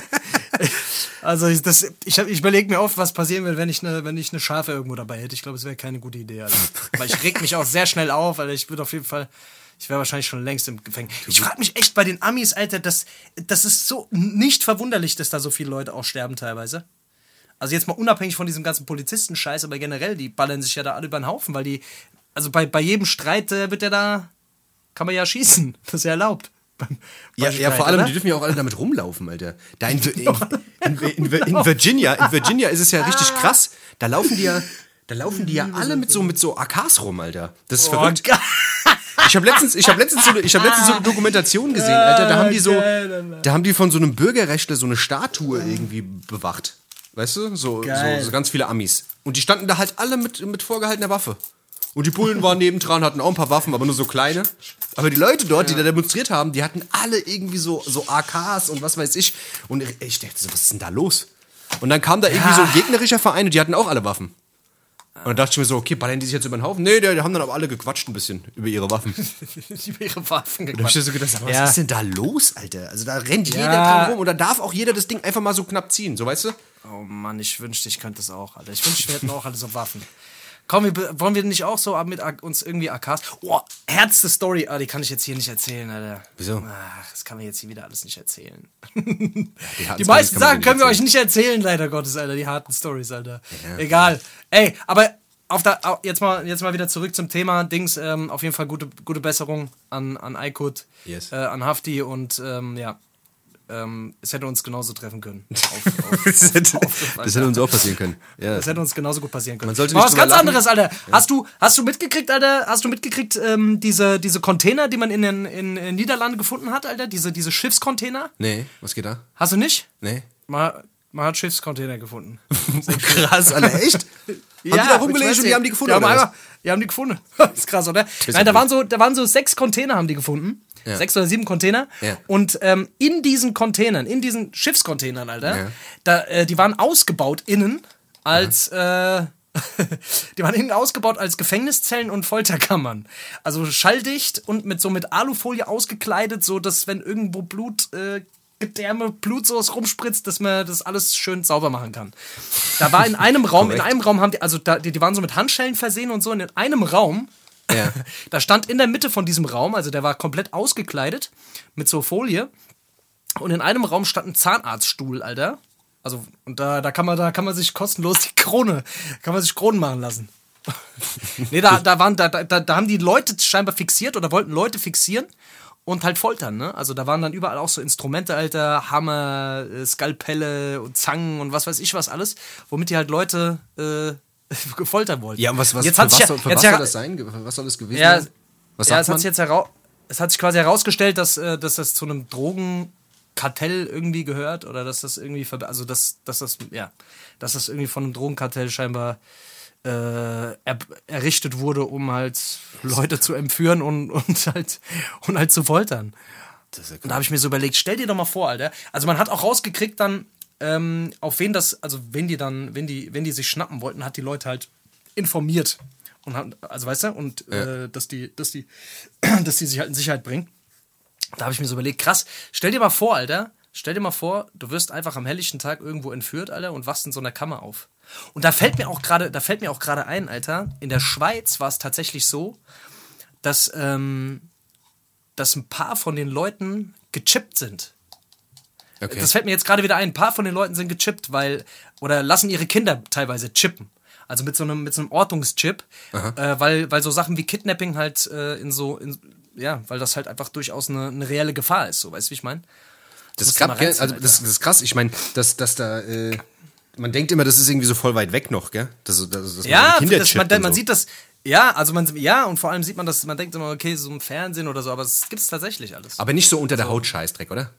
Also ich, das, ich, hab- ich überlege mir oft, was passieren würde, wenn ich eine, wenn ich eine Schafe irgendwo dabei hätte. Ich glaube, es wäre keine gute Idee, Alter. Weil ich reg mich auch sehr schnell auf, Alter. Ich würde auf jeden Fall, ich wäre wahrscheinlich schon längst im Gefängnis. Ich frage mich echt bei den Amis, Alter, das, das ist so nicht verwunderlich, dass da so viele Leute auch sterben teilweise. Also jetzt mal unabhängig von diesem ganzen Polizisten-Scheiß, aber generell, die ballern sich ja da alle über den Haufen, weil die, also bei, bei jedem Streit äh, wird ja da, kann man ja schießen. Das ist ja erlaubt. Beim- Ja, beim ja, vor allem, oder? die dürfen ja auch alle damit rumlaufen, Alter. Da in, in, in, in, in Virginia, in Virginia ist es ja richtig krass. Da laufen die ja, da laufen die ja alle mit so, mit so AKs rum, Alter. Das ist Oh, verrückt. geil. Ich habe letztens, ich habe letztens, so, eine- ich habe letztens so eine Dokumentation gesehen, Alter. Da haben die so, da haben die von so einem Bürgerrechtler so eine Statue irgendwie bewacht. Weißt du? So, so, so ganz viele Amis. Und die standen da halt alle mit, mit vorgehaltener Waffe. Und die Bullen waren nebendran, hatten auch ein paar Waffen, aber nur so kleine. Aber die Leute dort, die da demonstriert haben, die hatten alle irgendwie so, so AKs und was weiß ich. Und ich dachte so, was ist denn da los? Und dann kam da irgendwie so ein gegnerischer Verein und die hatten auch alle Waffen. Und dann dachte ich mir so, okay, ballern die sich jetzt über den Haufen? Nee, die, die haben dann aber alle gequatscht ein bisschen über ihre Waffen. über ihre Waffen Da hab ich so gedacht, was Ja. ist denn da los, Alter? Also da rennt jeder Ja. dran rum und da darf auch jeder das Ding einfach mal so knapp ziehen, so weißt du? Oh Mann, ich wünschte, ich könnte das auch, Alter. Ich wünschte, wir hätten auch alle so Waffen. Komm, wir, wollen wir nicht auch so mit uns irgendwie AKs? Oh, herzte Story. Ah, die kann ich jetzt hier nicht erzählen, Alter. Wieso? Ach, das kann man jetzt hier wieder alles nicht erzählen. Die, Die meisten Sachen können wir euch nicht erzählen, leider Gottes, Alter. Die harten Stories, Alter. Egal. Ey, aber auf der, jetzt, mal, jetzt mal wieder zurück zum Thema. Dings, ähm, auf jeden Fall gute, gute Besserung an, an Aykut, Yes. äh, an Hafti und ähm, ja. Ähm, es hätte uns genauso treffen können. Auf, auf, Das hätte, auf- das hätte uns auch passieren können. Ja. das hätte uns genauso gut passieren können. Man sollte Mal nicht was ganz lachen. anderes, Alter. Hast du, hast du mitgekriegt, Alter? Hast du mitgekriegt, ähm, diese, diese Container, die man in den in, in Niederlanden gefunden hat, Alter? Diese, diese Schiffscontainer? Nee, was geht da? Hast du nicht? Nee. Man, man hat Schiffscontainer gefunden. Krass, Alter, echt? haben die da rumgelesen und die haben die gefunden? Die haben, einfach, die haben die gefunden. Das ist krass, oder? Nein, da waren, so, da waren so sechs Container, haben die gefunden. Ja. Sechs oder sieben Container. Ja. Und ähm, in diesen Containern, in diesen Schiffscontainern, Alter, Ja. da, äh, die waren ausgebaut innen als. Äh, die waren innen ausgebaut als Gefängniszellen und Folterkammern. Also schalldicht und mit so mit Alufolie ausgekleidet, so dass wenn irgendwo Blut, äh, Gedärme, Blut so rumspritzt, dass man das alles schön sauber machen kann. Da war in einem Raum, in einem Raum haben die, also da, die, die waren so mit Handschellen versehen und so, und in einem Raum, Ja. da stand in der Mitte von diesem Raum, also der war komplett ausgekleidet mit so Folie, und in einem Raum stand ein Zahnarztstuhl, Alter. Also, und da, da kann man, da kann man sich kostenlos die Krone, kann man sich Kronen machen lassen. nee, da, da waren, da, da, da haben die Leute scheinbar fixiert oder wollten Leute fixieren und halt foltern, ne? Also da waren dann überall auch so Instrumente, Alter, Hammer, äh, Skalpelle und Zangen und was weiß ich was alles, womit die halt Leute äh, gefoltert wollten. Ja, und was, was, jetzt für was, sich soll, ja- für was ja- soll das sein? Für Was soll das gewesen ja, sein? Was ja sagt es hat man? sich jetzt es hat sich quasi herausgestellt, dass, äh, dass das zu einem Kartell irgendwie gehört oder dass das irgendwie, also dass, dass das, ja, dass das irgendwie von einem Drogenkartell scheinbar äh, er, errichtet wurde, um halt Leute zu entführen und, und halt und halt zu foltern. Ja Und da habe ich mir so überlegt, stell dir doch mal vor, Alter. Also man hat auch rausgekriegt dann, ähm, auf wen das, also wenn die dann, wenn die, wenn die sich schnappen wollten, hat die Leute halt informiert. Und hat, also weißt du, und äh, dass die, dass die, dass die sich halt in Sicherheit bringen. Da habe ich mir so überlegt, krass, stell dir mal vor, Alter, stell dir mal vor, du wirst einfach am helllichten Tag irgendwo entführt, Alter, und wachst in so einer Kammer auf. Und da fällt mir auch gerade, da fällt mir auch gerade ein, Alter, in der Schweiz war es tatsächlich so, dass, ähm, dass ein paar von den Leuten gechippt sind. Okay. Das fällt mir jetzt gerade wieder ein. Ein paar von den Leuten sind gechippt, weil, oder lassen ihre Kinder teilweise chippen. Also mit so einem, mit so einem Ortungschip, äh, weil, weil so Sachen wie Kidnapping halt äh, in so, in, ja, weil das halt einfach durchaus eine, eine reelle Gefahr ist, so weißt du, wie ich meine? Das reinziehen, also das, das ist krass. Ich meine, dass, dass da, äh, man denkt immer, das ist irgendwie so voll weit weg noch, gell? Dass, dass man Ja, Kinder das, man, man so. sieht das, ja, also man, ja, und vor allem sieht man das, man denkt immer, okay, so im Fernsehen oder so, aber es gibt es tatsächlich alles. Aber nicht so unter der Haut Scheißdreck, oder?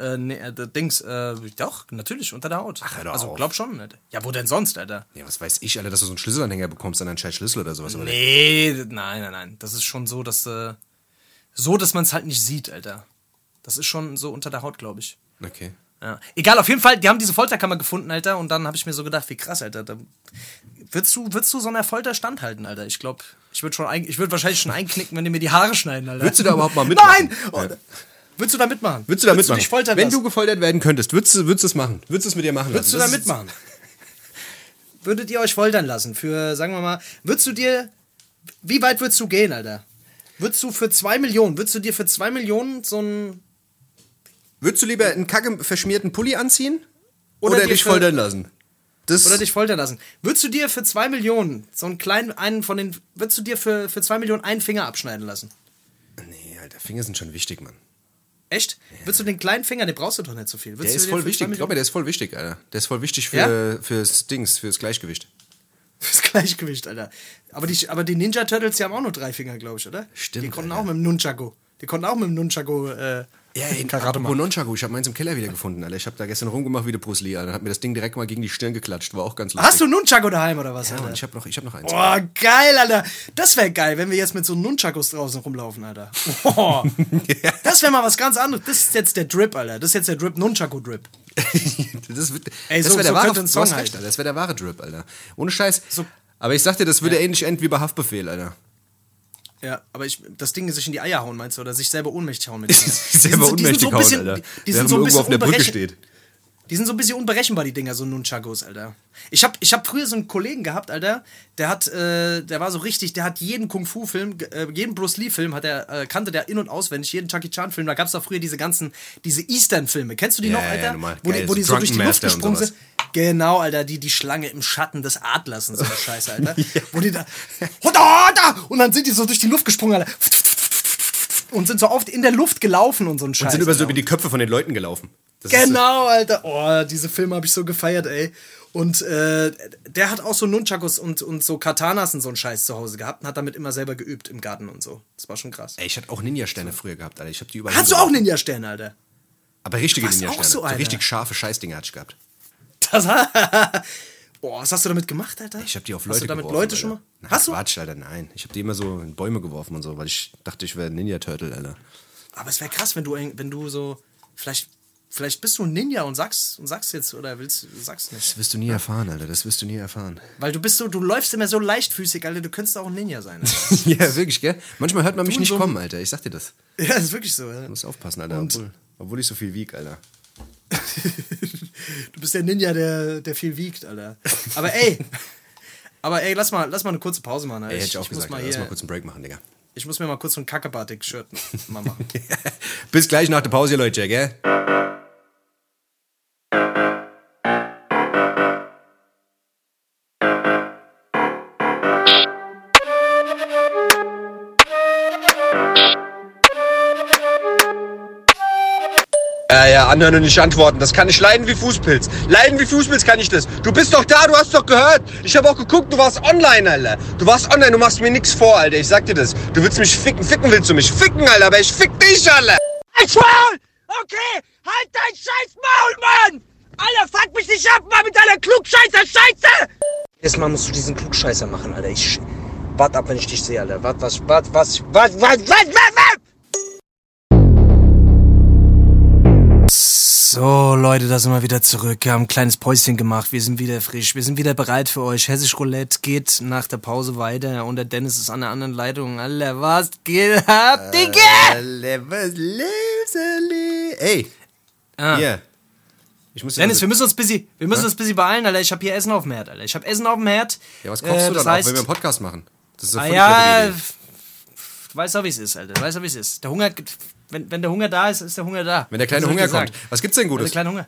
Äh, nee, äh, Dings, äh, doch, natürlich, unter der Haut. Ach, hör doch also auf. glaub schon, Alter. Ja, wo denn sonst, Alter? Ja, was weiß ich, Alter, dass du so einen Schlüsselanhänger bekommst an einen scheiß Schlüssel oder sowas. Oder? Nee, nein, nein, nein. Das ist schon so, dass äh, so, dass man es halt nicht sieht, Alter. Das ist schon so unter der Haut, glaube ich. Okay. Ja. Egal, auf jeden Fall, die haben diese Folterkammer gefunden, Alter, und dann habe ich mir so gedacht, wie krass, Alter. Da, würdest, du, würdest du so einer Folter standhalten, Alter? Ich glaube, ich würde schon ein, ich würde wahrscheinlich schon einknicken, wenn die mir die Haare schneiden, Alter. Würdest du da überhaupt mal mitmachen? Nein! Oh, Würdest du da mitmachen? Würdest du da mitmachen? dich foltern Wenn lassen? du gefoltert werden könntest, würdest du würdest du es machen? Würdest du es mit dir machen Würdest du lassen? da Das ist- mitmachen? Würdet ihr euch foltern lassen für, sagen wir mal, würdest du dir, wie weit würdest du gehen, Alter? Würdest du für zwei Millionen, würdest du dir für zwei Millionen so ein, Würdest du lieber einen kacke verschmierten Pulli anziehen? Oder Oder, dich foltern lassen? Das oder dich foltern lassen? Würdest du dir für zwei Millionen so einen kleinen, einen von den, würdest du dir für, für zwei Millionen einen Finger abschneiden lassen? Nee, Alter, Finger sind schon wichtig, Mann. Echt? Würdest du den kleinen Finger, den brauchst du doch nicht so viel. Der Würdest ist voll wichtig. Glaub mir, der ist voll wichtig, Alter. Der ist voll wichtig für, Ja? fürs Dings, fürs Gleichgewicht. Fürs Gleichgewicht, Alter. Aber die, aber die Ninja Turtles, die haben auch nur drei Finger, glaube ich, oder? Stimmt, Die konnten Alter. auch mit dem Nunchaku. Die konnten auch mit dem Nunchaku äh, Karate Apropos machen. Nunchaku, ich habe meins im Keller wieder gefunden, Alter. Ich habe da gestern rumgemacht wie der Bruce Lee, Alter. Hat mir das Ding direkt mal gegen die Stirn geklatscht. War auch ganz lustig. Hast du Nunchaku daheim oder was, Ja, Alter? Mann, ich habe noch, ich hab noch eins. Boah, geil, Alter. Das wäre geil, wenn wir jetzt mit so Nunchakus draußen rumlaufen, Alter. Boah. Das wäre mal was ganz anderes. Das ist jetzt der Drip, Alter. Das ist jetzt der Drip, Nunchaku-Drip. das wird, Ey, das so- wär der so wahre, Song recht. Alter. Das wäre der wahre Drip, Alter. Ohne Scheiß. So- Aber ich sag dir, das würde ähnlich enden wie bei Haftbefehl, Alter. Ja, aber ich, das Ding sich in die Eier hauen, meinst du? Oder sich selber ohnmächtig hauen mit denen. Sich selber ohnmächtig ein hauen, bisschen, Alter. Die, die sind so ein bisschen auf der Brücke steht. Die sind so ein bisschen unberechenbar, die Dinger, so Nunchakos, Alter. Ich hab, ich hab früher so einen Kollegen gehabt, Alter, der hat, äh, der war so richtig, der hat jeden Kung-Fu-Film, äh, jeden Bruce Lee-Film hat er, äh, kannte der in- und auswendig, jeden Jackie Chan-Film. Da gab's doch früher diese ganzen, diese Eastern-Filme. Kennst du die Ja, noch, ja, Alter? normal. wo Geil, die, wo die so durch die Luft gesprungen sind. Genau, Alter, die, die Schlange im Schatten des Adlers und so eine Scheiße, Alter. Wo die da, und dann sind die so durch die Luft gesprungen, Alter. Und sind so oft in der Luft gelaufen und so ein Scheiß. Und sind über so über die Köpfe von den Leuten gelaufen. Das so- Genau, Alter. Oh, diese Filme habe ich so gefeiert, ey. Und äh, der hat auch so Nunchakus und, und so Katanas und so einen Scheiß zu Hause gehabt und hat damit immer selber geübt im Garten und so. Das war schon krass. Ey, ich hatte auch Ninja-Sterne früher gehabt, Alter. Ich hab die überall Hast du auch. Ninja-Sterne, Alter? Aber richtige Ninja-Sterne. so So, richtig scharfe Scheißdinger hatte ich gehabt. Das, Boah, was hast du damit gemacht, Alter? Ich habe die auf Hast Leute du damit geworfen, Leute Alter. schon mal? Hast du? Quatsch, Alter, nein. Ich habe die immer so in Bäume geworfen und so, weil ich dachte, ich wäre ein Ninja-Turtle, Alter. Aber es wäre krass, wenn du, wenn du so. Vielleicht, vielleicht bist du ein Ninja und sagst, und sagst jetzt, oder willst sagst nicht. Das wirst du nie erfahren, Alter. Das wirst du nie erfahren. Weil du bist so, du läufst immer so leichtfüßig, Alter, du könntest auch ein Ninja sein. Alter. ja, wirklich, gell? Manchmal hört man mich nicht so kommen, Alter. Ich sag dir das. ja, das ist wirklich so. Ja. Du musst aufpassen, Alter. Und- Obwohl, obwohl ich so viel wieg, Alter. Du bist der Ninja, der, der viel wiegt, Alter. Aber ey, aber ey, lass mal, lass mal eine kurze Pause machen. Alter. Ey, hätte ich auch muss gesagt, mal. Lass mal kurz einen Break machen, Digga. ich muss mir mal kurz so ein Kackebartig-Shirt mal machen. Bis gleich nach der Pause, Leute, gell? Anhören und nicht antworten. Das kann ich leiden wie Fußpilz. Leiden wie Fußpilz kann ich das. Du bist doch da, du hast doch gehört. Ich habe auch geguckt, du warst online, Alter. Du warst online, du machst mir nichts vor, Alter. Ich sag dir das. Du willst mich ficken. Ficken willst du mich. Ficken, Alter, aber ich fick dich, Alter. Hey, Troll! okay? Halt dein scheiß Maul, Mann! Alter, fuck mich nicht ab, Mann, mit deiner Klugscheißer-Scheiße! Erstmal musst du diesen Klugscheißer machen, Alter. Ich. Wart ab, wenn ich dich sehe, Alter. Wart, was, wart, was, was, was, was, was, was? So, Leute, da sind wir wieder zurück. Wir haben ein kleines Päuschen gemacht. Wir sind wieder frisch. Wir sind wieder bereit für euch. Hessisch Roulette geht nach der Pause weiter und der Dennis ist an der anderen Leitung. Alter, was geht ab, Digga? Ey, Ah. hier. Ich muss ja Dennis, wir müssen uns busy, wir müssen uns busy beeilen, Alter. Ich habe hier Essen auf dem Herd, Alter. Ich habe Essen auf dem Herd. Ja, was kochst Äh, du dann heißt, auch, wenn wir einen Podcast machen? Das ist eine Ah ja, du weißt auch, wie es ist, Alter. Du weißt auch, wie es ist. Der Hunger, wenn, wenn der Hunger da ist, ist der Hunger da. Wenn der kleine soll Hunger ich dir kommt. Was gibt's denn Der Gutes? kleine Hunger.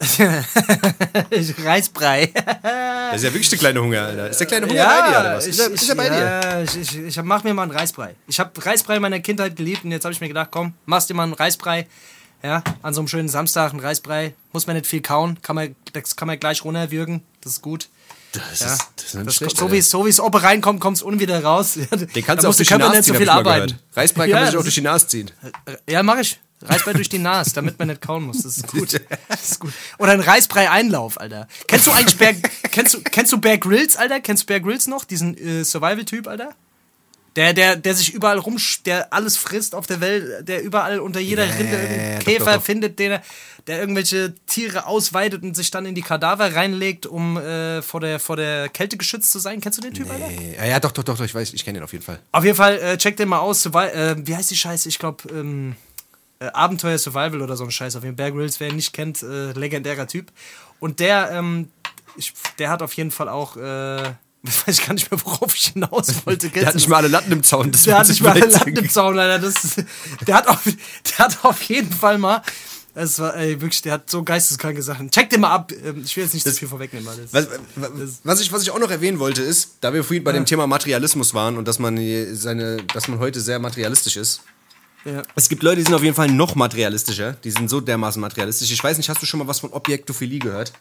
Reisbrei. Das ist ja wirklich der kleine Hunger, Alter. Ist der kleine Hunger bei dir, oder was? ich, Ist er, ist er bei dir? ja, ich, ich, ich hab, mach mir mal einen Reisbrei. Ich habe Reisbrei in meiner Kindheit geliebt und jetzt habe ich mir gedacht, komm, machst dir mal einen Reisbrei. Ja, an so einem schönen Samstag einen Reisbrei. Muss man nicht viel kauen, kann man, das kann man gleich runterwürgen. Das ist gut. Das Ja. ist, das ist Das, schlecht, so wie es so wie's Oppe reinkommt, kommt es unten wieder raus. Den kannst du muss auch durch der die Nase nicht so ziehen, viel arbeiten. Reisbrei kann man sich auch durch die Nase ziehen. Ja, mach ich. Reisbrei durch die Nase, damit man nicht kauen muss. Das ist gut. Das ist gut. Oder ein Reisbrei-Einlauf, Alter. Kennst du eigentlich Bear, kennst du, kennst du Bear Grylls, Alter? Kennst du Bear Grylls noch? Diesen äh, Survival-Typ, Alter? Der, der, der sich überall rum, der alles frisst auf der Welt, der überall unter jeder Ja, Rinde irgendeinen doch, Käfer doch, doch. findet, der, der irgendwelche Tiere ausweitet und sich dann in die Kadaver reinlegt, um äh, vor, der, vor der Kälte geschützt zu sein. Kennst du den Typ, Alter? Ja, ja, doch, doch, doch, doch, ich weiß, ich kenne ihn auf jeden Fall. Auf jeden Fall, äh, check den mal aus. Äh, wie heißt die Scheiße? Ich glaube, ähm, äh, Abenteuer Survival oder so ein Scheiß. Auf jeden Fall Bear Grylls, wer ihn nicht kennt, äh, legendärer Typ. Und der, ähm, ich, der hat auf jeden Fall auch, äh, ich weiß gar nicht mehr, worauf ich hinaus wollte. Der hat nicht mal alle Latten im Zaun. Das der hat nicht ich mal alle Latten im Zaun, leider. Das, der, hat auf, der hat auf jeden Fall mal, das war, ey, wirklich, der hat so geisteskranke Sachen. Check den mal ab. Ähm, Ich will jetzt nicht zu viel vorwegnehmen, das, Was, was, was, ich, was ich auch noch erwähnen wollte, ist, da wir vorhin bei dem Thema Materialismus waren und dass man, seine, dass man heute sehr materialistisch ist. ja. Es gibt Leute, die sind auf jeden Fall noch materialistischer. Die sind so dermaßen materialistisch. Ich weiß nicht, hast du schon mal was von Objektophilie gehört?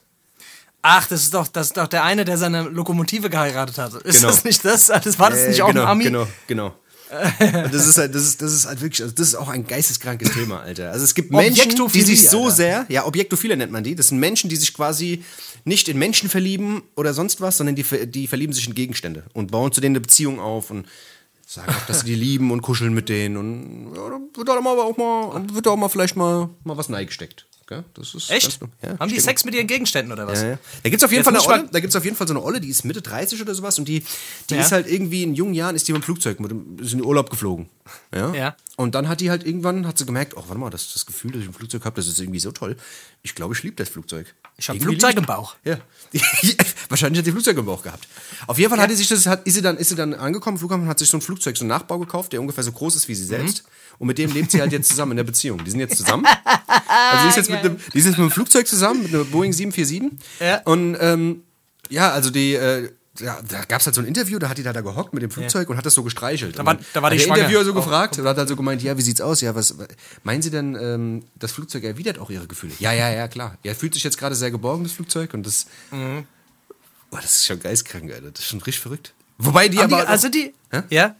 Ach, das ist doch, das ist doch der eine, der seine Lokomotive geheiratet hat. Ist Genau. das nicht das? Das war das nicht auch genau, ein Ami? Genau, genau. Und das ist halt, das ist, das ist halt wirklich, also das ist auch ein geisteskrankes Thema, Alter. Also es gibt Menschen, die sich so Alter. sehr, ja, Objektophile nennt man die. Das sind Menschen, die sich quasi nicht in Menschen verlieben oder sonst was, sondern die, die verlieben sich in Gegenstände und bauen zu denen eine Beziehung auf und sagen auch, dass sie die lieben und kuscheln mit denen und ja, wird da mal auch mal, wird da auch mal vielleicht mal, mal was neigesteckt. Gell? Das ist Echt? ganz- ja, Haben die Sex mit ihren Gegenständen oder was? ja, ja. Da gibt's auf jeden Fall eine nicht mal- Olle, da gibt's auf jeden Fall so eine Olle, die ist Mitte 30 oder sowas und die, die Ja. ist halt irgendwie in jungen Jahren ist die mit dem Flugzeug mit dem, ist in den Urlaub geflogen. Ja? Ja. Und dann hat die halt irgendwann hat sie gemerkt, oh, warte mal, das, das Gefühl, das ich im Flugzeug habe, das ist irgendwie so toll. Ich glaube, ich liebe das Flugzeug. Ich hab Irgendwie Flugzeug lieb im Bauch. Ja. Wahrscheinlich hat die Flugzeug im Bauch gehabt. Auf jeden Fall hat die sich das, hat, ist, sie dann, ist sie dann angekommen, Flughafen, hat sich so ein Flugzeug, so einen Nachbau gekauft, der ungefähr so groß ist wie sie selbst. Und mit dem lebt sie halt jetzt zusammen in der Beziehung. Die sind jetzt zusammen. Also die ist jetzt mit einem, die ist jetzt mit einem Flugzeug zusammen, mit einer Boeing 747. Ja. Und ähm, ja, also die, äh, ja, da gab es halt so ein Interview, da hat die da, da gehockt mit dem Flugzeug und hat das so gestreichelt. Da war- da war die der schwanger. Interviewer so Oh, gefragt und hat halt so gemeint, ja, wie sieht's aus? Ja, was meinen Sie denn, ähm, das Flugzeug erwidert auch Ihre Gefühle? Ja, ja, ja, klar. Er fühlt sich jetzt gerade sehr geborgen, das Flugzeug, und das. Mhm. Boah, das ist schon geistkrank, Alter. Das ist schon richtig verrückt. Wobei die die, aber. auch- also die, Hä? ja?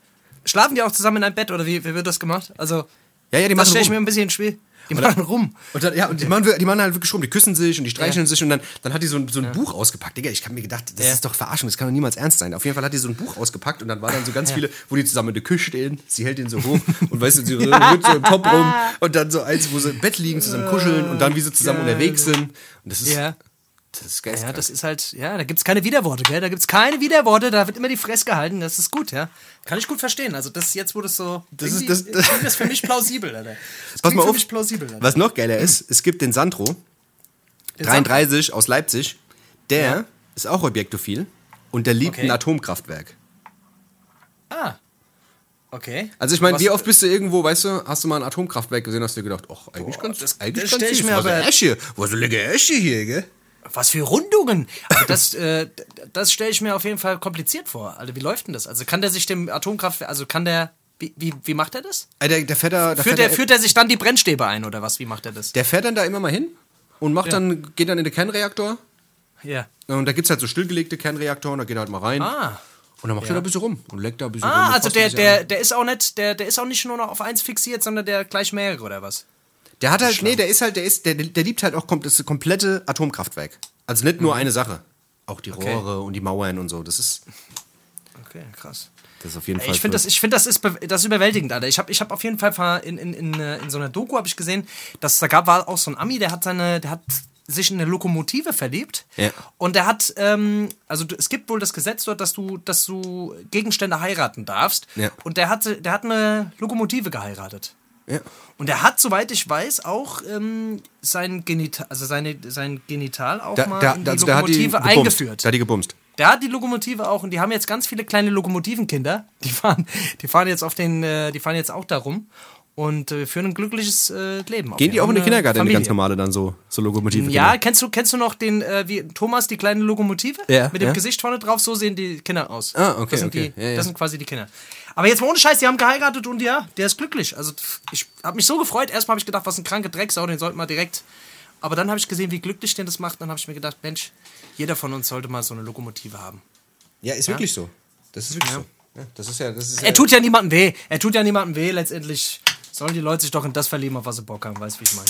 Schlafen die auch zusammen in einem Bett oder wie, wie wird das gemacht? Also, ja, ja, die das machen stelle ich mir ein bisschen ins Spiel. Die machen rum. Und dann, ja, und die machen, wir- die machen halt wirklich rum, die küssen sich und die streicheln sich und dann, dann hat die so ein, so ein Buch ausgepackt. Digga, ich hab mir gedacht, das Ja. ist doch Verarschung, das kann doch niemals ernst sein. Auf jeden Fall hat die so ein Buch ausgepackt und dann waren dann so ganz viele, wo die zusammen in der Küche stehen, sie hält den so hoch und weißt du, sie rührt so im Top rum und dann so eins, wo sie im Bett liegen, zusammen kuscheln und dann wie sie zusammen unterwegs sind. Und das ist, Ja. Das ist Ja, geistkrank. das ist halt, ja, da gibt's keine Widerworte, gell? Da gibt's keine Widerworte, da wird immer die Fresse gehalten, das ist gut, ja. Kann ich gut verstehen. Also das jetzt wurde es so. Das ist- das- das- das für mich plausibel, Alter. Das Pass mal für auf, mich plausibel, Alter. was noch geiler ist, es gibt den Sandro, 33 aus Leipzig, der Ja. ist auch objektophil und der liebt Okay. ein Atomkraftwerk. Ah. Okay. Also ich meine, wie oft bist du irgendwo, weißt du, hast du mal ein Atomkraftwerk gesehen, hast du dir gedacht, ach, eigentlich ganz, das- eigentlich das ganz ich mir aber- Esche, was leckere Esche hier, gell? Was für Rundungen! Also das äh, das stelle ich mir auf jeden Fall kompliziert vor. Also wie läuft denn das? Also kann der sich dem Atomkraftwerk, also kann der, wie, wie, wie macht er das? Äh, Der, der, fährt da, der, Führt fährt er, da, führt er sich dann die Brennstäbe ein oder was? Wie macht er das? der fährt dann da immer mal hin und macht dann, geht dann in den Kernreaktor Ja. und da gibt's halt so stillgelegte Kernreaktoren, da geht er halt mal rein Ah. und dann macht er da ein bisschen rum und leckt da ein bisschen rum. Ah, also der, der, an. der ist auch nicht, der, der ist auch nicht nur noch auf eins fixiert, sondern der gleich mehrere oder was? Der hat halt, nee, der ist halt, der ist, der, der liebt halt auch das komplette Atomkraftwerk. Also nicht nur eine Sache. Auch die Mhm. Okay. Rohre und die Mauern und so. Das ist, Okay, krass. das ist auf jeden Fall. Ich finde das, ich das, ist, das ist überwältigend, Alter. Ich habe ich hab auf jeden Fall in, in, in, äh, in so einer Doku habe ich gesehen, dass da gab war auch so ein Ami, der hat seine, der hat sich in eine Lokomotive verliebt Ja. und der hat, ähm, also es gibt wohl das Gesetz dort, dass du, dass du Gegenstände heiraten darfst Ja. und der hatte, der hat eine Lokomotive geheiratet. Ja. Und er hat, soweit ich weiß, auch ähm, sein Genital, also seine, sein Genital auch Da, mal da, in die also der hat die Lokomotive eingeführt. Der hat die gebumst. Der hat die Lokomotive auch und die haben jetzt ganz viele kleine Lokomotivenkinder. Die fahren, die fahren jetzt auf den, äh, die fahren jetzt auch darum und äh, führen ein glückliches äh, Leben. Gehen die auch in den Kindergarten, in die ganz normale dann so, so Lokomotive? Ja, kennst du, kennst du noch den, äh, wie Thomas, die kleine Lokomotive? Ja, Mit dem ja. Gesicht vorne drauf, so sehen die Kinder aus. Ah, okay, Das sind, okay. Die, Ja, das sind quasi die Kinder. Aber jetzt mal ohne Scheiß, die haben geheiratet und ja, der ist glücklich. Also ich habe mich so gefreut. Erstmal habe ich gedacht, was ein kranke Drecksau, den sollten wir direkt. Aber dann habe ich gesehen, wie glücklich der das macht. Dann habe ich mir gedacht, Mensch, jeder von uns sollte mal so eine Lokomotive haben. Ja, ist wirklich so. Das ist wirklich so. Ja, das ist ja, das ist Er tut ja niemandem weh. Er tut ja niemandem weh. Letztendlich sollen die Leute sich doch in das verlieben, auf was sie Bock haben. Weißt du, wie ich meine?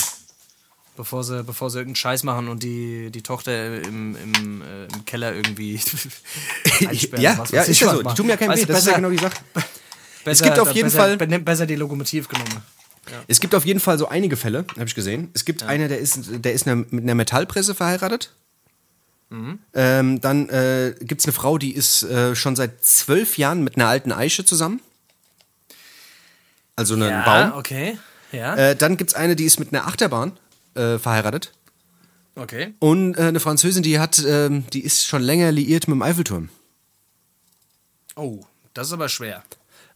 Bevor sie, bevor sie irgendeinen Scheiß machen und die, die Tochter im, im, äh, im Keller irgendwie einsperren. ja, was ja, weiß ist ich ja was so. Die tun mir keinen Weißt weh. Das ist ja besser- genau die Sache. besser, gibt auf jeden besser, Fall- Besser, besser die Lokomotiv genommen. Es gibt auf jeden Fall so einige Fälle, habe ich gesehen. Es gibt einer, der ist, der ist mit einer Metallpresse verheiratet. Mhm. Ähm, dann äh, gibt es eine Frau, die ist äh, schon seit zwölf Jahren mit einer alten Eiche zusammen. Also einen Baum. okay. Ja, Äh, dann gibt es eine, die ist mit einer Achterbahn äh, verheiratet. okay. Und äh, eine Französin, die hat, ähm, die ist schon länger liiert mit dem Eiffelturm. Oh, das ist aber schwer.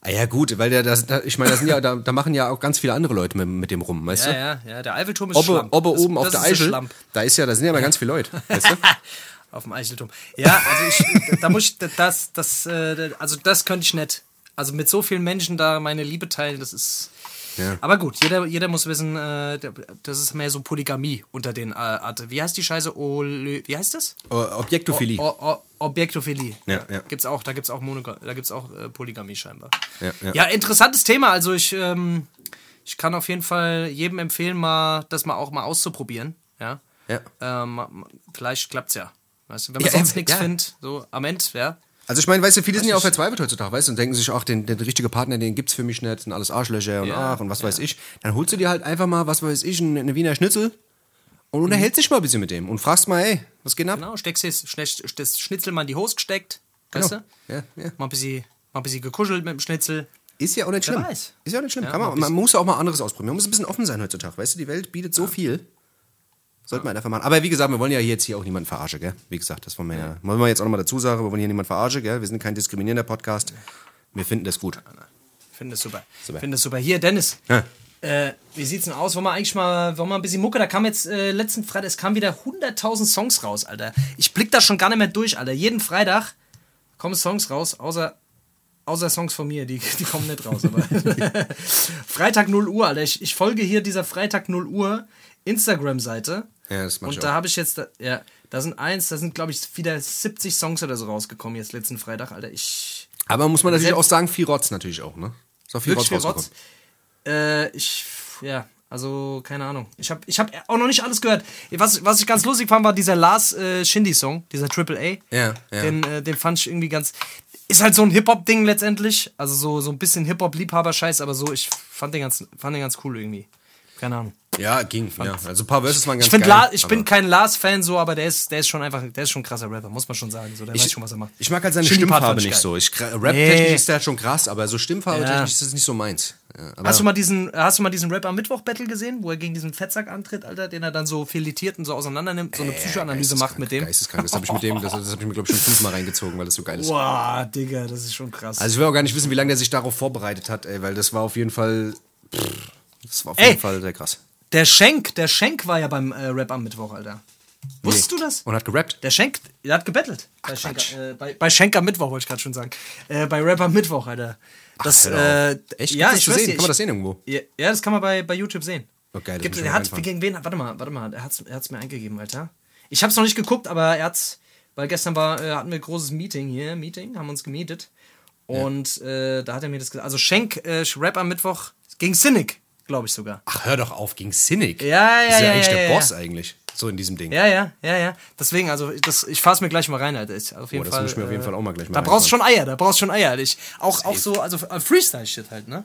Ah ja, gut, weil der, das, da, ich meine, ja, da, da machen ja auch ganz viele andere Leute mit, mit dem rum, weißt Ja, du? ja, ja. Der Eiffelturm ist Ob, Schlamp. ob er Das- oben auf das der ist ein Eichel, da ist ja, da sind ja mal ganz viele Leute, weißt du? Auf dem Eichelturm. Ja, also ich, da muss ich, das, das, äh, also das könnte ich nicht. Also mit so vielen Menschen da meine Liebe teilen, das ist. Ja. Aber gut, jeder, jeder muss wissen, äh, das ist mehr so Polygamie unter den äh, Art. Wie heißt die Scheiße? Olö, wie heißt das? O- Objektophilie. O, o, Objektophilie. Ja, ja. Gibt's auch, da gibt's auch Monoga da gibt's auch äh, Polygamie scheinbar. Ja, ja. ja, interessantes Thema. Also ich, ähm, ich kann auf jeden Fall jedem empfehlen, mal das mal auch mal auszuprobieren. Ja. Ja. Ähm, vielleicht klappt's ja. Weißt du, wenn man sonst nichts findet, so am Ende, ja. Also ich meine, weißt du, viele sind ja auch verzweifelt heutzutage, weißt du, und denken sich auch, den, den richtigen Partner, den gibt's für mich nicht, sind alles Arschlöcher und Ja, ach und was weiß ich. Dann holst du dir halt einfach mal, was weiß ich, eine, eine Wiener Schnitzel und unterhältst dich mal ein bisschen mit dem und fragst mal, hey, was geht ab? Genau, steckst jetzt schnell- das Schnitzel mal in die Hose gesteckt. Weißt Genau. du? Ja, ja. Mal ein bisschen, mal ein bisschen gekuschelt mit dem Schnitzel. Ist ja auch nicht schlimm. weiß. Ist ja auch nicht schlimm. Kann man, man muss ja auch mal anderes ausprobieren. Man muss ein bisschen offen sein heutzutage. Weißt du, die Welt bietet so viel. Sollte man einfach machen. Aber wie gesagt, wir wollen ja jetzt hier auch niemanden verarschen, gell? Wie gesagt, das wollen wir ja. Wollen wir jetzt auch nochmal dazu sagen, wir wollen hier niemanden verarschen, gell? Wir sind kein diskriminierender Podcast. Wir finden das gut. Finde es super. Super. Finde es super. Hier, Dennis. Ja. Äh, wie sieht's denn aus? Wollen wir eigentlich mal, wollen wir ein bisschen Mucke? Da kam jetzt äh, letzten Freitag, es kamen wieder 100.000 Songs raus, Alter. Ich blick da schon gar nicht mehr durch, Alter. Jeden Freitag kommen Songs raus, außer, außer Songs von mir, die, die kommen nicht raus. Aber Freitag 0 Uhr, Alter. Ich, ich folge hier dieser Freitag 0 Uhr Instagram-Seite. Ja, das mach ich Und da auch. habe ich jetzt, ja, da sind eins, da sind, glaube ich, wieder 70 Songs oder so rausgekommen jetzt letzten Freitag, Alter. Ich. Aber muss man natürlich auch sagen, viel Rotz natürlich auch, ne? Ist auch viel Rotz viel rausgekommen. Rotz. Äh, ich, ja, also keine Ahnung. Ich habe ich hab auch noch nicht alles gehört. Was, was ich ganz lustig fand, war dieser Lars äh, Shindy-Song, dieser Triple A. Ja, ja. Den, äh, den fand ich irgendwie ganz. Ist halt so ein Hip-Hop-Ding letztendlich. Also so, so ein bisschen Hip-Hop-Liebhaber-Scheiß, aber so, ich fand den, ganz, fand den ganz cool irgendwie. Keine Ahnung. Ja, ging. Ja. Also ein paar Verses waren ganz Ich, find geil. La ich bin kein Lars-Fan so, aber der ist, der ist schon einfach, der ist schon ein krasser Rapper, muss man schon sagen. So, der weiß Ich, schon, was er macht. ich mag halt seine Shindy-Part Stimmfarbe nicht geil. so. Ich, Rap-technisch Nee. ist der schon krass, aber so Stimmfarbe-technisch Ja. ist das nicht so meins. Ja, Hast du mal diesen, hast du mal diesen Rap am Mittwoch Battle gesehen, wo er gegen diesen Fettsack antritt, Alter, den er dann so filetiert und so auseinander nimmt, so eine Psychoanalyse macht mit dem? Geisteskrank. Das habe ich mit dem, das, das habe ich mir, glaube ich, schon fünfmal reingezogen, weil das so geil ist. Boah, Digga, das ist schon krass. Also ich will auch gar nicht wissen, wie lange der sich darauf vorbereitet hat, ey, weil das war auf jeden Fall. Pff, das war auf Ey. jeden Fall sehr krass. der Schenk, der Schenk war ja beim äh, Rap am Mittwoch, Alter. Wusstest du das? Und hat gerappt. Der Schenk, der hat gebettelt. Bei Schenk, äh, bei, bei Schenk am Mittwoch, wollte ich gerade schon sagen. Äh, bei Rap am Mittwoch, Alter. Das, hör äh, Echt? Ja, ich zu sehen? Kann man das sehen irgendwo? Ja, ja, das kann man bei, bei YouTube sehen. Oh, geil, das Gibt, er hat, gegen wen? Warte mal, warte mal. Er hat es er hat's mir eingegeben, Alter. Ich hab's noch nicht geguckt, aber er hat's, weil gestern war, äh, hatten wir ein großes Meeting hier, Meeting, haben uns gemietet. Und äh, da hat er mir das gesagt. Also Schenk, äh, Rap am Mittwoch gegen Cynic. Glaube ich sogar. Ach, hör doch auf, gegen Cynic. Ja, ja, Das ist ja, ja, eigentlich ja, der ja. Boss eigentlich. So in diesem Ding. Ja, ja, ja, ja. Deswegen, also das, ich fahr's mir gleich mal rein, Alter. Ich, auf jeden Oh, das Fall, muss ich mir auf jeden äh, Fall auch mal gleich mal Da brauchst du reinfahren. schon Eier, da brauchst du schon Eier. Alter. Ich, auch, auch so, also äh, Freestyle-Shit halt, ne?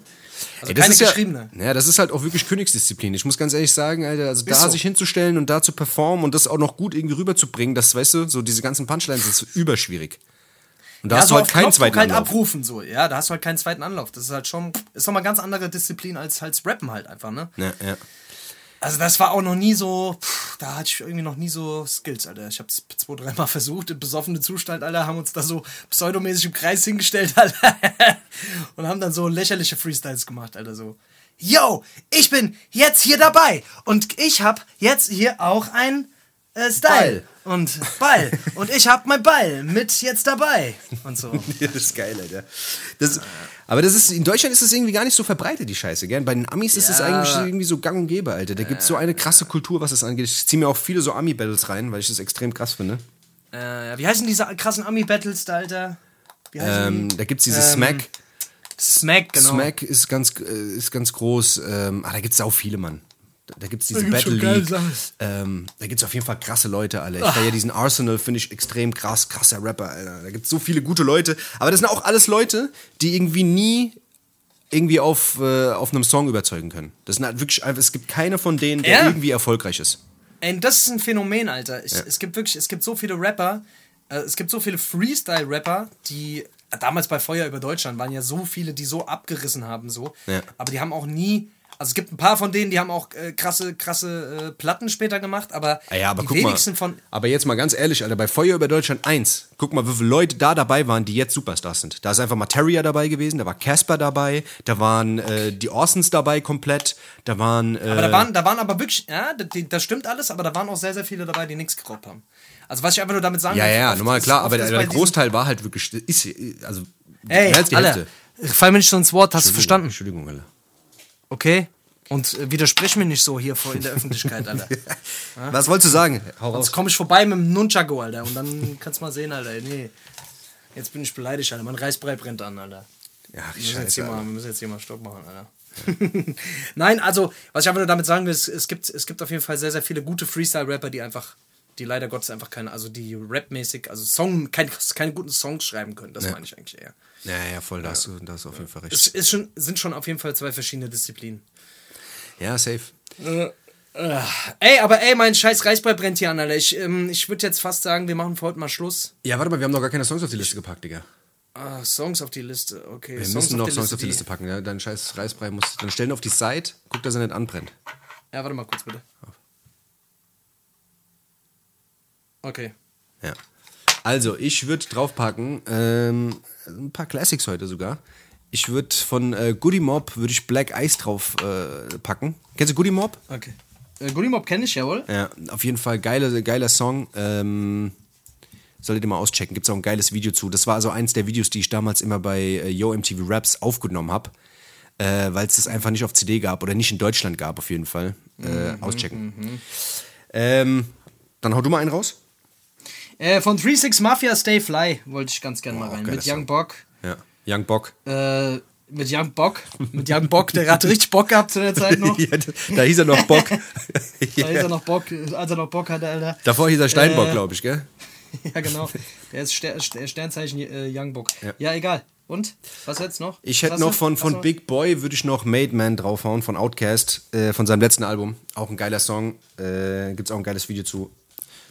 Also Ey, das keine ist ja, geschriebene. Ja, das ist halt auch wirklich Königsdisziplin. Ich muss ganz ehrlich sagen, Alter, also da Ist so. sich hinzustellen und da zu performen und das auch noch gut irgendwie rüberzubringen, das, weißt du, so diese ganzen Punchlines, das ist überschwierig. Und da Ja, hast so du halt keinen zweiten halt Anlauf. abrufen, so. Ja, da hast du halt keinen zweiten Anlauf. Das ist halt schon, ist nochmal ganz andere Disziplin als, als Rappen halt einfach, ne? Ja, ja. Also das war auch noch nie so, pff, da hatte ich irgendwie noch nie so Skills, Alter. Ich hab's zwei, dreimal versucht, im besoffenen Zustand, Alter, haben uns da so pseudomäßig im Kreis hingestellt, Alter. Und haben dann so lächerliche Freestyles gemacht, Alter, so. Yo, ich bin jetzt hier dabei und ich hab jetzt hier auch ein äh, Style und Ball und ich hab mein Ball mit jetzt dabei und so. Das ist geil, Alter. Das, aber das ist, in Deutschland ist das irgendwie gar nicht so verbreitet, die Scheiße, gell? Bei den Amis ist es Ja. eigentlich irgendwie so gang und gäbe, Alter. Da gibt's so eine krasse Kultur, was das angeht. Ich ziehe mir auch viele so Ami-Battles rein, weil ich das extrem krass finde. Äh, wie heißen diese krassen Ami-Battles da, Alter? Wie heißen Ähm, da gibt's diese Ähm, Smack. die? Smack, genau. Smack ist ganz, äh, ist ganz groß. Ähm, ah, da gibt's auch viele, Mann. Da, da gibt's diese Da Battle League. Ähm, da gibt's auf jeden Fall krasse Leute, alle. Ich feier diesen Arsenal, finde ich extrem krass, krasser Rapper, Alter. Da gibt's so viele gute Leute. Aber das sind auch alles Leute, die irgendwie nie irgendwie auf, äh, auf einem Song überzeugen können. Das sind halt wirklich einfach, es gibt keine von denen, der Ja. irgendwie erfolgreich ist. Ey, das ist ein Phänomen, Alter. Ich, Es gibt wirklich, es gibt so viele Rapper, äh, es gibt so viele Freestyle-Rapper, die damals bei Feuer über Deutschland waren ja so viele, die so abgerissen haben, so. Ja. Aber die haben auch nie. Also es gibt ein paar von denen, die haben auch äh, krasse, krasse äh, Platten später gemacht, aber, Ah ja, aber die guck mal. wenigsten von. Aber jetzt mal ganz ehrlich, Alter, bei Feuer über Deutschland 1, guck mal, wie viele Leute da dabei waren, die jetzt Superstars sind. Da ist einfach Materia dabei gewesen, da war Casper dabei, da waren äh, die Orsons dabei komplett, da waren. Äh, Aber da waren, da waren aber wirklich, ja, das, das stimmt alles, aber da waren auch sehr, sehr viele dabei, die nichts geraubt haben. Also was ich einfach nur damit sagen ja, will, ja, oft normal, klar, aber der, der Großteil war halt wirklich, ist, also Ey, mehr als die Alter, Hälfte. fall mir nicht so ins Wort, hast du verstanden? Entschuldigung, Alter. Okay? Und äh, widersprich mir nicht so hier vor in der Öffentlichkeit, Alter. Was wolltest du sagen? Hau Sonst raus. komme ich vorbei mit dem Nunchago, Alter. Und dann kannst du mal sehen, Alter. Nee. Jetzt bin ich beleidigt, Alter. Mein Reisbrei brennt an, Alter. Ja, Wir müssen, jetzt scheiße, mal, wir müssen jetzt hier mal Stopp machen, Alter. Nein, also, was ich einfach nur damit sagen will, es, es, gibt, es gibt auf jeden Fall sehr, sehr viele gute Freestyle-Rapper, die einfach, die leider Gottes einfach keine, also die rapmäßig, also Song, kein, keine guten Songs schreiben können. Das meine ich eigentlich eher. Ja, ja, voll, da hast du, da hast du auf jeden Fall recht. Es ist schon, sind schon auf jeden Fall zwei verschiedene Disziplinen. Ja, safe. Ey, aber ey, mein scheiß Reisbrei brennt hier an, Alter. Ich, ähm, ich würde jetzt fast sagen, wir machen für heute mal Schluss. Ja, warte mal, wir haben noch gar keine Songs auf die Liste gepackt, Digga. Ah, Songs auf die Liste, okay. Wir Songs müssen noch Songs auf die Liste packen, ja? Dein scheiß Reisbrei muss. Dann stellen auf die Side, guck, dass er nicht anbrennt. Ja, warte mal kurz bitte. Okay. Ja. Also, ich würde draufpacken, ähm, ein paar Classics heute sogar. Ich würde von äh, Goody Mob würde ich Black Ice drauf äh, packen. Kennst du Goody Mob? Okay. Äh, Goody Mob kenne ich, jawohl. Ja, auf jeden Fall geile, geiler Song. Ähm, solltet ihr mal auschecken. Gibt es auch ein geiles Video zu. Das war also eins der Videos, die ich damals immer bei äh, Yo MTV Raps aufgenommen habe. Äh, Weil es das einfach nicht auf CD gab oder nicht in Deutschland gab, auf jeden Fall. Äh, auschecken. Ähm, dann hau du mal einen raus. Äh, von 36 Mafia Stay Fly wollte ich ganz gerne mal rein. Mit Young. Bock. Ja. Young Bock. Äh, mit Young Bock. Mit Young Bock, der hat richtig Bock gehabt zu der Zeit noch. ja, da hieß er noch Bock. Da ist er noch Bock, als er noch Bock hatte, Alter. Davor hieß er Steinbock, Äh, glaube ich, gell? Ja, genau. Der ist Ster Ster Sternzeichen äh, Young Bock. Ja. Ja. egal. Und? Was jetzt noch? Ich hätte noch von, von? Big Boy, würde ich noch Made Man draufhauen, von Outcast, äh, von seinem letzten Album. Auch ein geiler Song. Äh, Gibt es auch ein geiles Video zu.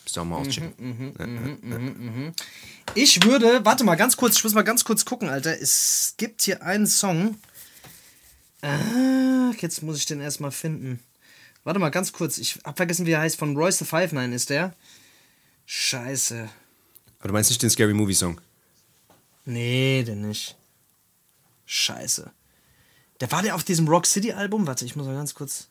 Müsst ihr auch mal auschecken. Ich würde, warte mal ganz kurz, ich muss mal ganz kurz gucken, Alter. Es gibt hier einen Song. Ah, jetzt muss ich den erstmal finden. Warte mal ganz kurz, ich hab vergessen, wie er heißt. Von Royce the Five Nine ist der. Scheiße. Aber du meinst nicht den Scary Movie Song? Nee, den nicht. Scheiße. Der war der auf diesem Rock City Album? Warte, ich muss mal ganz kurz.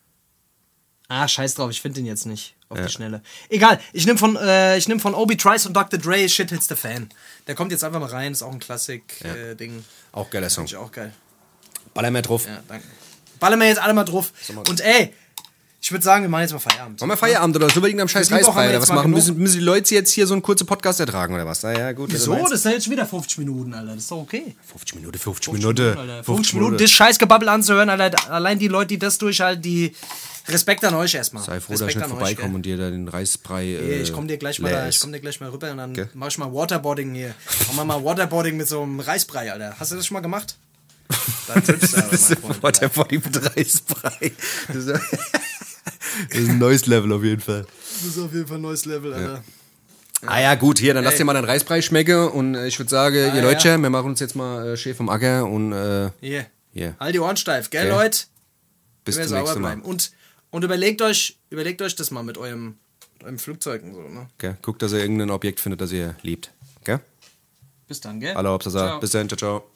Ah, scheiß drauf, ich finde den jetzt nicht. Auf die Schnelle. Egal, ich nehme von, äh, ich nehm von Obi Trice und Dr. Dre Shit Hits the Fan. Der kommt jetzt einfach mal rein, ist auch ein Klassik-Ding. Auch geiler Song. Finde ich auch geil. Baller mehr drauf. Ja, danke. Ballern wir jetzt alle mal drauf. Und ey, Ich würde sagen, wir machen jetzt mal Feierabend. Machen wir Feierabend oder so wegen am scheiß Reisbrei. jetzt Was machen? Müssen, müssen die Leute jetzt hier so einen kurzen Podcast ertragen oder was? Naja, gut. Wieso? meinst. Das ja jetzt schon wieder 50 Minuten, Alter. Das ist doch okay. 50 Minuten, 50 Minuten. Alter. 50 Minuten, das Scheißgebabbel anzuhören, Alter. Allein die Leute, die das durchhalten, die. Respekt an euch erstmal. Sei froh, Respekt dass ich nicht vorbeikomme und dir da den Reisbrei. Äh, Ich komm dir gleich mal, leer da, ich ist. komm dir gleich mal rüber und dann Gell? mach ich mal Waterboarding hier. Machen wir mal Waterboarding mit so einem Reisbrei, Alter. Hast du das schon mal gemacht? Dann trippst du aber, mein Freund. Body mit Reisbrei. Das ist, das ist ein neues Level auf jeden Fall. Das ist auf jeden Fall ein neues Level, Alter. Ah ja, gut, hier, dann lass dir mal deinen Reisbrei schmecken und äh, ich würde sagen, ihr ja. Leute, wir machen uns jetzt mal äh, Chef vom Acker und äh, Hier. Hier. Halt die Ohren steif, gell, Gell? Leute? bis zum nächsten Mal. bleiben. Und, und überlegt euch, überlegt euch das mal mit eurem, mit eurem Flugzeug und so, ne? Gell? Guckt, dass ihr irgendein Objekt findet, das ihr liebt. Gell? Bis dann, gell? Hallo, bis dann, ciao, ciao.